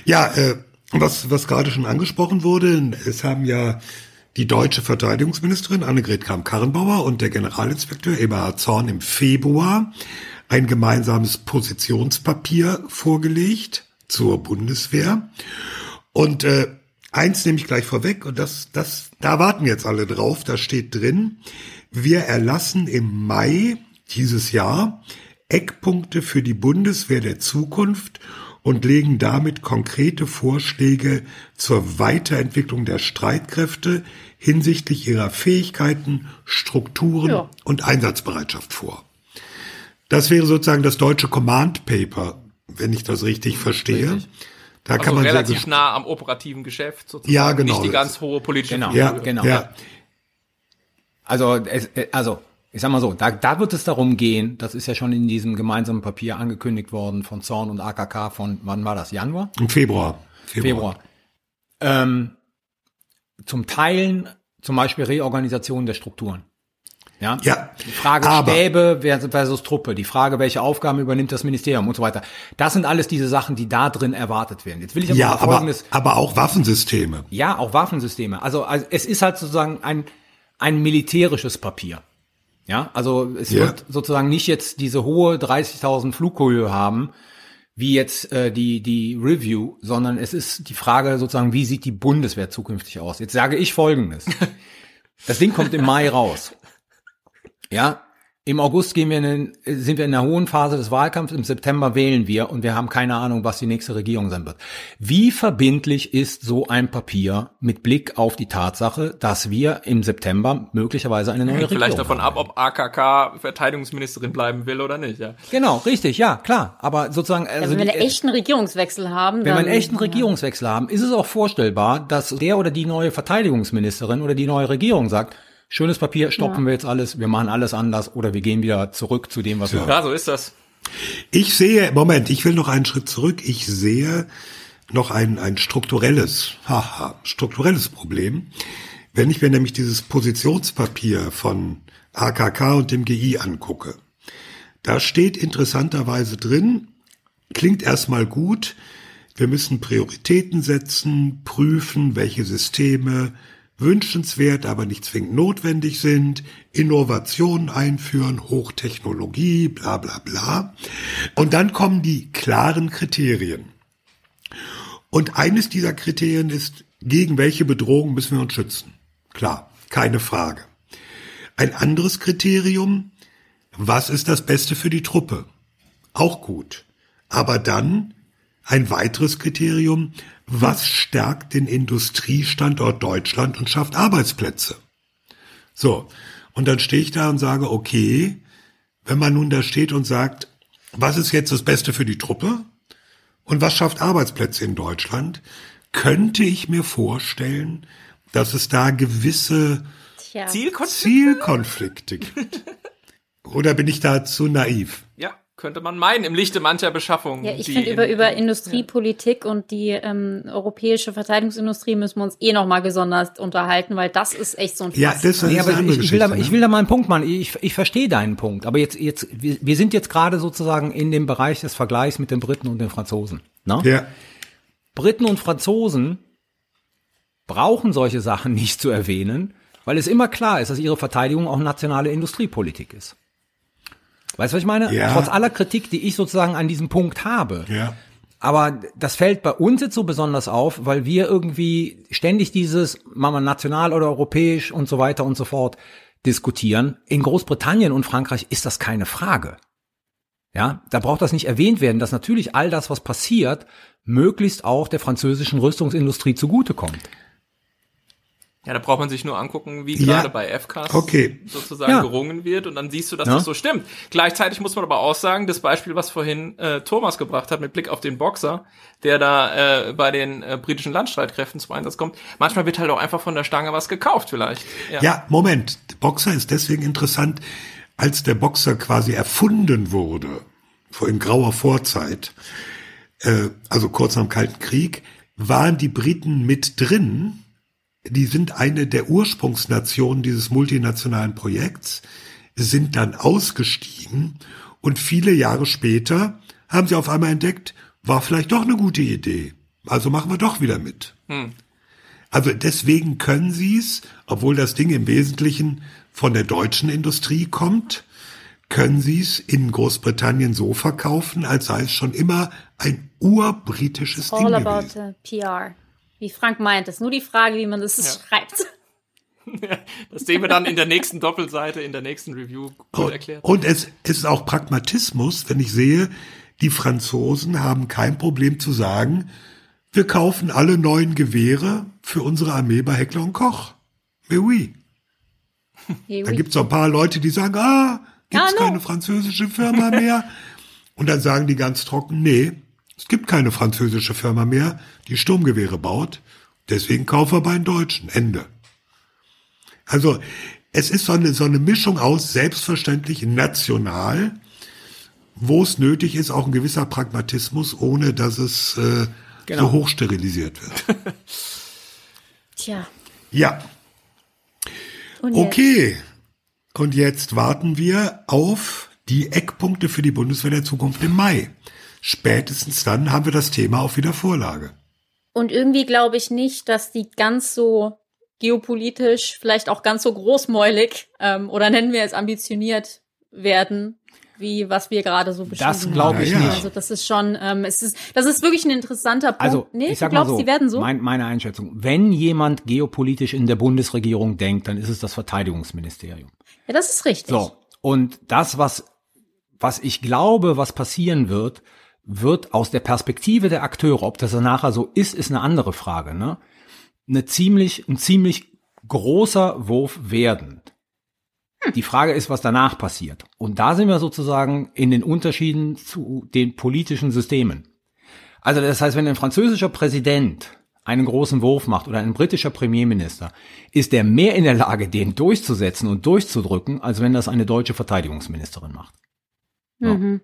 Ja,
Ja, äh, was was gerade schon angesprochen wurde, es haben ja die deutsche Verteidigungsministerin Annegret Kramp-Karrenbauer und der Generalinspekteur Eberhard Zorn im Februar ein gemeinsames Positionspapier vorgelegt zur Bundeswehr. Und äh, eins nehme ich gleich vorweg, und das, das, da warten jetzt alle drauf, da steht drin, wir erlassen im Mai dieses Jahr Eckpunkte für die Bundeswehr der Zukunft und legen damit konkrete Vorschläge zur Weiterentwicklung der Streitkräfte hinsichtlich ihrer Fähigkeiten, Strukturen
Ja.
und Einsatzbereitschaft vor. Das wäre sozusagen das deutsche Command Paper, wenn ich das richtig verstehe. Da
also
kann man
relativ nah am operativen Geschäft sozusagen.
Ja, genau.
Nicht die ganz hohe politische
Genau.
ja,
genau.
ja,
Also, es, äh, also, ich sag mal so, da, da wird es darum gehen, das ist ja schon in diesem gemeinsamen Papier angekündigt worden von Zorn und AKK von, wann war das, Januar?
im Februar.
Februar. Ähm, zum Teilen zum Beispiel Reorganisation der Strukturen. Ja,
Ja,
die Frage
aber-
Stäbe versus Truppe, die Frage, welche Aufgaben übernimmt das Ministerium und so weiter. Das sind alles diese Sachen, die da drin erwartet werden. Jetzt will ich aber
Ja,
mal
aber,
Folgendes,
aber auch Waffensysteme.
ja, auch Waffensysteme. Also, also es ist halt sozusagen ein, ein militärisches Papier. Ja, also es
Ja.
wird sozusagen nicht jetzt diese hohe 30.000 Flughöhe haben, wie jetzt äh, die die Review, sondern es ist die Frage sozusagen, wie sieht die Bundeswehr zukünftig aus? Jetzt sage ich Folgendes: Das Ding kommt im Mai raus. Ja, im August gehen wir in den, sind wir in der hohen Phase des Wahlkampfs, im September wählen wir und wir haben keine Ahnung, was die nächste Regierung sein wird. Wie verbindlich ist so ein Papier mit Blick auf die Tatsache, dass wir im September möglicherweise eine neue
Hängt
Regierung
vielleicht davon
haben?
ab, ob AKK Verteidigungsministerin bleiben will oder nicht. Ja.
Genau, richtig, ja, klar. Aber sozusagen, also
Also wenn wir
die-
einen echten Regierungswechsel haben,
wenn
dann,
wir einen echten Regierungswechsel haben, ist es auch vorstellbar, dass der oder die neue Verteidigungsministerin oder die neue Regierung sagt, schönes Papier, stoppen wir jetzt alles, wir machen alles anders oder wir gehen wieder zurück zu dem, was wir
ja, so ist das.
Ich sehe, Moment, ich will noch einen Schritt zurück. Ich sehe noch ein, ein strukturelles, haha, strukturelles Problem. Wenn ich mir nämlich dieses Positionspapier von AKK und dem GI angucke, da steht interessanterweise drin, klingt erstmal gut, wir müssen Prioritäten setzen, prüfen, welche Systeme wünschenswert, aber nicht zwingend notwendig sind, Innovationen einführen, Hochtechnologie, bla bla bla. Und dann kommen die klaren Kriterien. Und eines dieser Kriterien ist, gegen welche Bedrohung müssen wir uns schützen? Klar, keine Frage. Ein anderes Kriterium, was ist das Beste für die Truppe? Auch gut. Aber dann ein weiteres Kriterium, was stärkt den Industriestandort Deutschland und schafft Arbeitsplätze? So, und dann stehe ich da und sage, okay, wenn man nun da steht und sagt, was ist jetzt das Beste für die Truppe und was schafft Arbeitsplätze in Deutschland, könnte ich mir vorstellen, dass es da gewisse
Tja.
Zielkonflikte?
Zielkonflikte gibt. Oder bin ich da zu naiv?
Ja, könnte man meinen, im Lichte mancher Beschaffungen.
Ja, ich finde,
in-
über, über Industriepolitik und die ähm, europäische Verteidigungsindustrie müssen wir uns eh noch mal gesondert unterhalten, weil das ist echt so ein
Ja,
Fass.
das ist
Nee,
eine
aber
andere
ich, ich, will da, ich will da mal einen Punkt machen. Ich, ich verstehe deinen Punkt. Aber jetzt, jetzt, wir, wir sind jetzt gerade sozusagen in dem Bereich des Vergleichs mit den Briten und den Franzosen. Ne?
Ja,
Briten und Franzosen brauchen solche Sachen nicht zu erwähnen, weil es immer klar ist, dass ihre Verteidigung auch nationale Industriepolitik ist. Weißt du, was ich meine?
Ja.
Trotz aller Kritik, die ich sozusagen an diesem Punkt habe.
ja.
Aber das fällt bei uns jetzt so besonders auf, weil wir irgendwie ständig dieses, machen wir national oder europäisch und so weiter und so fort diskutieren. In Großbritannien und Frankreich ist das keine Frage. Ja, da braucht das nicht erwähnt werden, dass natürlich all das, was passiert, möglichst auch der französischen Rüstungsindustrie zugutekommt.
Ja, da braucht man sich nur angucken, wie
Ja.
gerade bei FCAS
Okay.
sozusagen
Ja.
gerungen wird und dann siehst du, dass
Ja.
das so stimmt. Gleichzeitig muss man aber auch sagen, das Beispiel, was vorhin äh, Thomas gebracht hat mit Blick auf den Boxer, der da äh, bei den äh, britischen Landstreitkräften zum Einsatz kommt, manchmal wird halt auch einfach von der Stange was gekauft vielleicht.
Ja, Moment. Boxer ist deswegen interessant, als der Boxer quasi erfunden wurde, vor in grauer Vorzeit, äh, also kurz nach dem Kalten Krieg, waren die Briten mit drin. Die sind eine der Ursprungsnationen dieses multinationalen Projekts, sind dann ausgestiegen und viele Jahre später haben sie auf einmal entdeckt, war vielleicht doch eine gute Idee. Also machen wir doch wieder mit. Also deswegen können sie es, obwohl das Ding im Wesentlichen von der deutschen Industrie kommt, können sie es in Großbritannien so verkaufen, als sei es schon immer ein urbritisches Ding
All about
gewesen.
the PR. Wie Frank meint, es ist nur die Frage, wie man das schreibt.
Das sehen wir dann in der nächsten Doppelseite, in der nächsten Review gut
Und,
erklärt.
und es, es ist auch Pragmatismus, wenn ich sehe, die Franzosen haben kein Problem zu sagen, wir kaufen alle neuen Gewehre für unsere Armee bei Heckler und Koch. Mais oui. Da gibt's so ein paar Leute, die sagen, ah, gibt's
Ah, no.
keine französische Firma mehr? Und dann sagen die ganz trocken, nee, es gibt keine französische Firma mehr, die Sturmgewehre baut. Deswegen kaufen wir bei den Deutschen. Ende. Also, es ist so eine, so eine Mischung aus selbstverständlich national, wo es nötig ist, auch ein gewisser Pragmatismus, ohne dass es äh,
Genau.
so hochsterilisiert wird.
Tja.
ja.
Und?
Okay. Und jetzt warten wir auf die Eckpunkte für die Bundeswehr der Zukunft im Mai. Spätestens dann haben wir das Thema auf wieder Vorlage.
Und irgendwie glaube ich nicht, dass die ganz so geopolitisch, vielleicht auch ganz so großmäulig ähm, oder nennen wir es ambitioniert werden, wie was wir gerade so beschrieben
Das glaube
haben.
ich
Ja, ja.
nicht.
Also das ist schon, ähm, es ist, das ist wirklich ein interessanter Punkt.
Also,
nee,
ich sag
du glaubst,
mal so,
die werden so?
Mein, meine Einschätzung. Wenn jemand geopolitisch in der Bundesregierung denkt, dann ist es das Verteidigungsministerium.
ja, das ist richtig.
So. Und das, was, was ich glaube, was passieren wird, wird aus der Perspektive der Akteure, ob das dann nachher so ist, ist eine andere Frage, ne? Eine ziemlich, ein ziemlich großer Wurf werden. Die Frage ist, was danach passiert. Und da sind wir sozusagen in den Unterschieden zu den politischen Systemen. Also das heißt, wenn ein französischer Präsident einen großen Wurf macht oder ein britischer Premierminister, ist er mehr in der Lage, den durchzusetzen und durchzudrücken, als wenn das eine deutsche Verteidigungsministerin macht.
Mhm.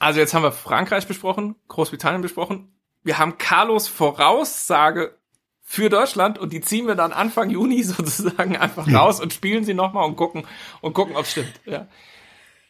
Also jetzt haben wir Frankreich besprochen, Großbritannien besprochen. Wir haben Carlos Voraussage für Deutschland und die ziehen wir dann Anfang Juni sozusagen einfach raus und spielen sie nochmal und gucken und gucken, ob es stimmt. Ja.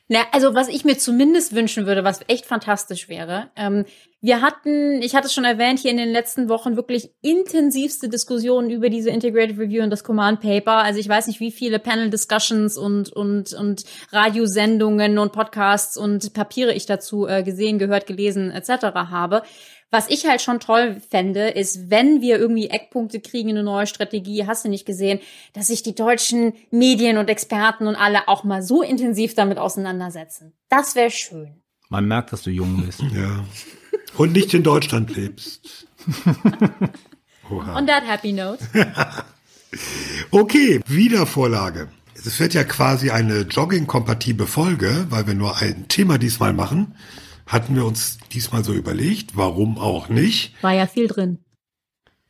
Na, also was ich mir zumindest wünschen würde, was echt fantastisch wäre, ähm, wir hatten, ich hatte es schon erwähnt, hier in den letzten Wochen wirklich intensivste Diskussionen über diese Integrated Review und das Command Paper. Also ich weiß nicht, wie viele Panel Discussions und und und Radiosendungen und Podcasts und Papiere ich dazu äh, gesehen, gehört, gelesen etc. habe. Was ich halt schon toll fände, ist, wenn wir irgendwie Eckpunkte kriegen, eine neue Strategie, hast du nicht gesehen, dass sich die deutschen Medien und Experten und alle auch mal so intensiv damit auseinandersetzen. Das wäre schön.
Man merkt, dass du jung bist.
Ja. Und nicht in Deutschland lebst.
Oha. On that happy note.
okay, Wiedervorlage. Es wird ja quasi eine Jogging-kompatible Folge, weil wir nur ein Thema diesmal machen hatten wir uns diesmal so überlegt, warum auch nicht.
War ja viel drin.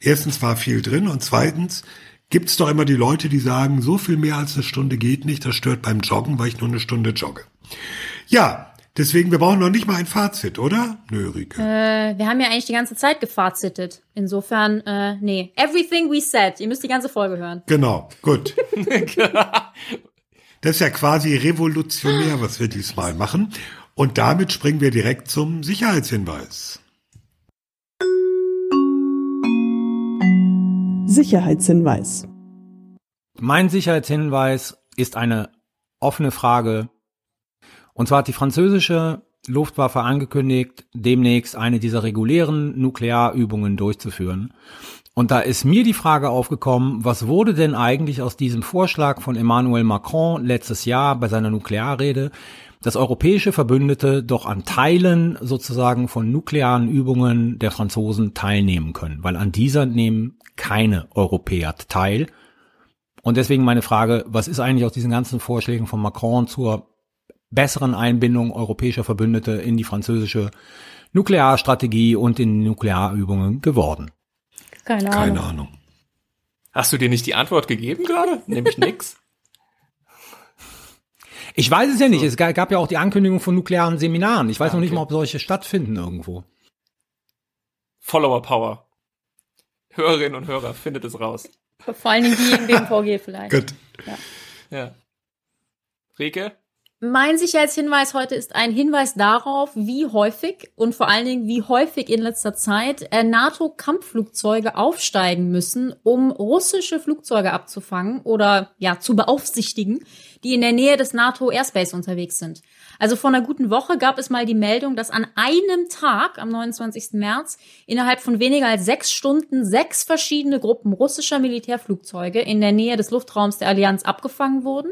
Erstens war viel drin und zweitens gibt's doch immer die Leute, die sagen, so viel mehr als eine Stunde geht nicht, das stört beim Joggen, weil ich nur eine Stunde jogge. Ja, deswegen, wir brauchen noch nicht mal ein Fazit, oder? Nö, Rike.
Äh, wir haben ja eigentlich die ganze Zeit gefazitet. Insofern, äh, nee. Everything we said. Ihr müsst die ganze Folge hören.
Genau, gut. das ist ja quasi revolutionär, was wir diesmal machen. Und damit springen wir direkt zum Sicherheitshinweis.
Sicherheitshinweis.
Mein Sicherheitshinweis ist eine offene Frage. Und zwar hat die französische Luftwaffe angekündigt, demnächst eine dieser regulären Nuklearübungen durchzuführen. Und da ist mir die Frage aufgekommen, was wurde denn eigentlich aus diesem Vorschlag von Emmanuel Macron letztes Jahr bei seiner Nuklearrede, dass europäische Verbündete doch an Teilen sozusagen von nuklearen Übungen der Franzosen teilnehmen können, weil an dieser nehmen keine Europäer teil. Und deswegen meine Frage, was ist eigentlich aus diesen ganzen Vorschlägen von Macron zur besseren Einbindung europäischer Verbündete in die französische Nuklearstrategie und in Nuklearübungen geworden?
Keine Ahnung.
Keine Ahnung.
Hast du dir nicht die Antwort gegeben gerade? Nämlich nix.
Ich weiß es ja nicht. Es gab ja auch die Ankündigung von nuklearen Seminaren. Ich weiß ah, noch nicht mal, ob solche stattfinden irgendwo.
Follower Power. Hörerinnen und Hörer, findet es raus.
Vor allen Dingen die im BMVG vielleicht.
Gut.
Ja. ja. Rike?
Mein Sicherheitshinweis heute ist ein Hinweis darauf, wie häufig und vor allen Dingen wie häufig in letzter Zeit äh, NATO-Kampfflugzeuge aufsteigen müssen, um russische Flugzeuge abzufangen oder ja zu beaufsichtigen, die in der Nähe des NATO-Airspace unterwegs sind. Also vor einer guten Woche gab es mal die Meldung, dass an einem Tag, am 29. März, innerhalb von weniger als sechs Stunden sechs verschiedene Gruppen russischer Militärflugzeuge in der Nähe des Luftraums der Allianz abgefangen wurden.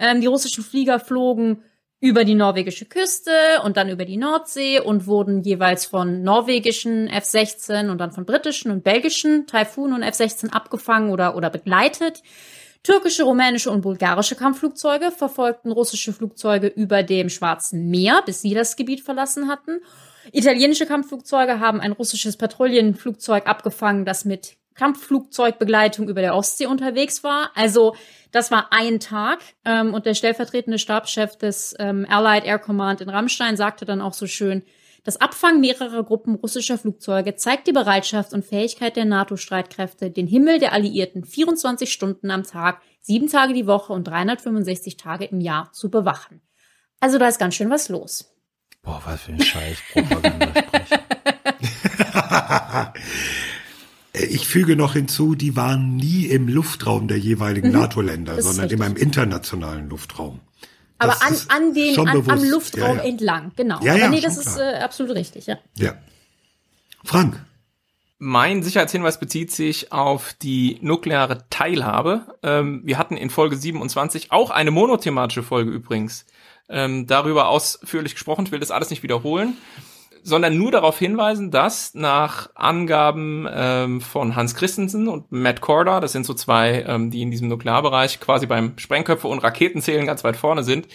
Ähm, die russischen Flieger flogen über die norwegische Küste und dann über die Nordsee und wurden jeweils von norwegischen F-16 und dann von britischen und belgischen Typhoon und F-16 abgefangen oder, oder begleitet. Türkische, rumänische und bulgarische Kampfflugzeuge verfolgten russische Flugzeuge über dem Schwarzen Meer, bis sie das Gebiet verlassen hatten. Italienische Kampfflugzeuge haben ein russisches Patrouillenflugzeug abgefangen, das mit Kampfflugzeugbegleitung über der Ostsee unterwegs war. Also das war ein Tag ähm, und der stellvertretende Stabschef des ähm, Allied Air Command in Rammstein sagte dann auch so schön, das Abfangen mehrerer Gruppen russischer Flugzeuge zeigt die Bereitschaft und Fähigkeit der NATO-Streitkräfte, den Himmel der Alliierten 24 Stunden am Tag, sieben Tage die Woche und 365 Tage im Jahr zu bewachen. Also da ist ganz schön was los.
Boah, was für ein Scheiß Propaganda
Ich füge noch hinzu, die waren nie im Luftraum der jeweiligen mhm, NATO-Länder, sondern immer im internationalen Luftraum.
Aber an, an den, an, am Luftraum ja, ja. entlang, genau.
Ja, ja,
Aber nee, das ist äh, absolut richtig, ja.
Ja. Frank.
Mein Sicherheitshinweis bezieht sich auf die nukleare Teilhabe. Ähm, wir hatten in Folge 27 auch eine monothematische Folge übrigens ähm, darüber ausführlich gesprochen. Ich will das alles nicht wiederholen sondern nur darauf hinweisen, dass nach Angaben ähm, von Hans Christensen und Matt Corda, das sind so zwei, ähm, die in diesem Nuklearbereich quasi beim Sprengköpfe und Raketenzählen ganz weit vorne sind,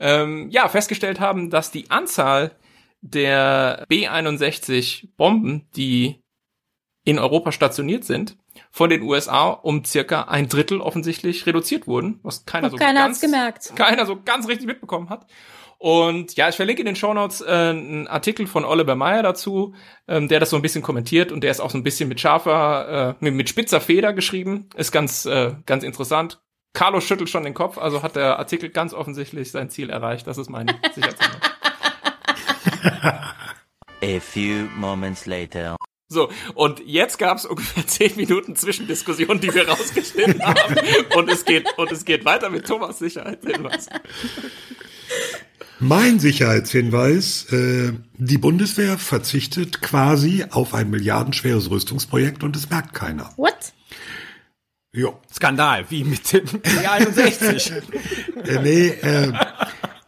ähm, ja, festgestellt haben, dass die Anzahl der B-61 Bomben, die in Europa stationiert sind, von den USA um circa ein Drittel offensichtlich reduziert wurden, was keiner
und
so
keiner
ganz,
gemerkt.
keiner so ganz richtig mitbekommen hat. Und ja, ich verlinke in den Shownotes äh, einen Artikel von Oliver Meyer dazu, ähm, der das so ein bisschen kommentiert und der ist auch so ein bisschen mit scharfer, äh, mit, mit spitzer Feder geschrieben. Ist ganz, äh, ganz interessant. Carlo schüttelt schon den Kopf, also hat der Artikel ganz offensichtlich sein Ziel erreicht. Das ist mein Sicherheitshinweis.
A few moments later.
So, und jetzt gab es ungefähr zehn Minuten Zwischendiskussion, die wir rausgeschnitten haben. Und es geht, und es geht weiter mit Thomas Sicherheitshinweis.
Mein Sicherheitshinweis, äh, die Bundeswehr verzichtet quasi auf ein milliardenschweres Rüstungsprojekt und es merkt keiner.
What?
Jo.
Skandal, wie mit dem E61.
äh, nee, äh,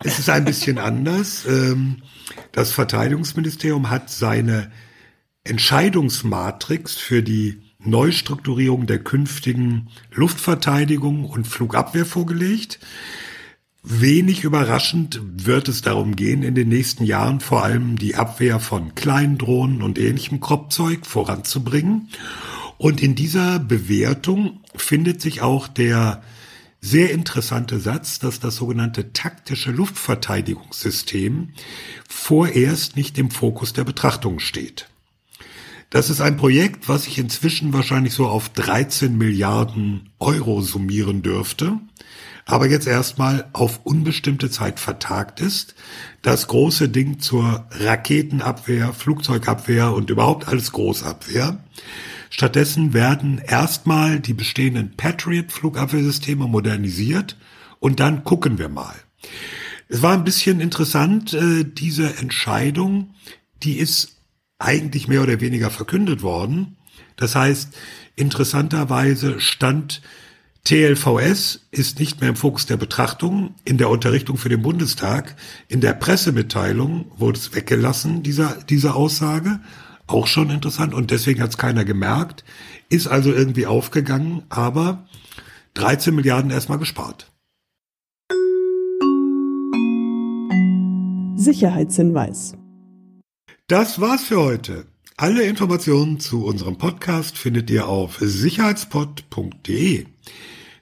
es ist ein bisschen anders. Ähm, das Verteidigungsministerium hat seine Entscheidungsmatrix für die Neustrukturierung der künftigen Luftverteidigung und Flugabwehr vorgelegt. Wenig überraschend wird es darum gehen, in den nächsten Jahren vor allem die Abwehr von Kleindrohnen und ähnlichem Kropfzeug voranzubringen. Und in dieser Bewertung findet sich auch der sehr interessante Satz, dass das sogenannte taktische Luftverteidigungssystem vorerst nicht im Fokus der Betrachtung steht. Das ist ein Projekt, was sich inzwischen wahrscheinlich so auf 13 Milliarden Euro summieren dürfte, aber jetzt erstmal auf unbestimmte Zeit vertagt ist. Das große Ding zur Raketenabwehr, Flugzeugabwehr und überhaupt alles Großabwehr. Stattdessen werden erstmal die bestehenden Patriot-Flugabwehrsysteme modernisiert und dann gucken wir mal. Es war ein bisschen interessant, äh, diese Entscheidung, die ist eigentlich mehr oder weniger verkündet worden. Das heißt, interessanterweise stand TLVS ist nicht mehr im Fokus der Betrachtung. In der Unterrichtung für den Bundestag, in der Pressemitteilung wurde es weggelassen, dieser, diese Aussage. Auch schon interessant und deswegen hat es keiner gemerkt. Ist also irgendwie aufgegangen, aber 13 Milliarden erstmal gespart.
Sicherheitshinweis.
Das war's für heute. Alle Informationen zu unserem Podcast findet ihr auf sicherheitspod.de.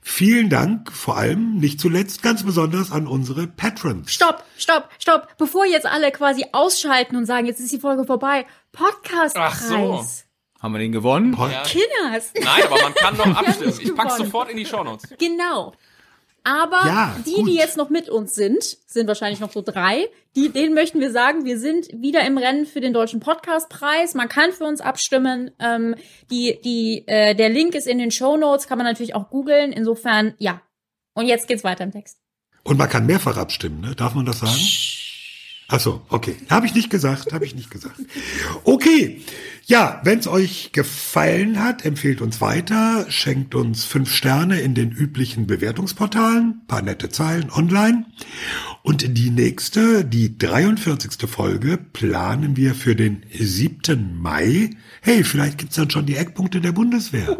Vielen Dank, vor allem nicht zuletzt ganz besonders an unsere Patrons.
Stopp, stopp, stopp. Bevor jetzt alle quasi ausschalten und sagen, jetzt ist die Folge vorbei. Podcastpreis.
Ach so.
Haben wir den gewonnen?
Ja.
Kinders.
Nein, aber man kann doch abstimmen. Ich pack's
gewonnen.
sofort in die Shownotes.
Genau. Aber
Ja,
die,
gut.
die jetzt noch mit uns sind, sind wahrscheinlich noch so drei, die, denen möchten wir sagen, wir sind wieder im Rennen für den Deutschen Podcastpreis. Man kann für uns abstimmen. Ähm, die, die, äh, der Link ist in den Show Notes, kann man natürlich auch googeln. Insofern, ja. Und jetzt geht's weiter im Text.
Und man kann mehrfach abstimmen, ne? Darf man das sagen? Ach so, okay. Habe ich nicht gesagt, habe ich nicht gesagt. Okay. Ja, wenn es euch gefallen hat, empfehlt uns weiter, schenkt uns fünf Sterne in den üblichen Bewertungsportalen, paar nette Zeilen online. Und die nächste, die 43. Folge, planen wir für den 7. Mai. Hey, vielleicht gibt's dann schon die Eckpunkte der Bundeswehr.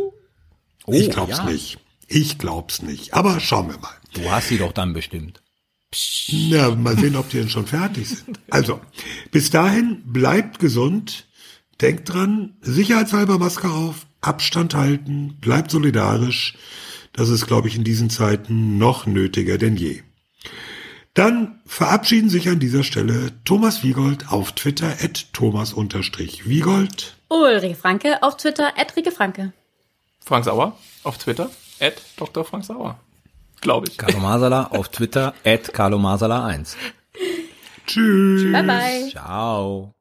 ich glaub's
ja.
nicht. Ich glaub's nicht. Aber schauen wir mal.
Du hast sie doch dann bestimmt.
Na, mal sehen, ob die denn schon fertig sind. Also, bis dahin, bleibt gesund, denkt dran, sicherheitshalber Maske auf, Abstand halten, bleibt solidarisch. Das ist, glaube ich, in diesen Zeiten noch nötiger denn je. Dann verabschieden sich an dieser Stelle Thomas Wiegold auf Twitter at thomas-wiegold.
Ulrike Franke auf Twitter, Edrike Franke.
Frank Sauer auf Twitter. At Dr. Frank Sauer. Glaube ich.
Carlo Masala auf Twitter, at Carlo Masala 1.
Tschüss.
Bye bye.
Ciao.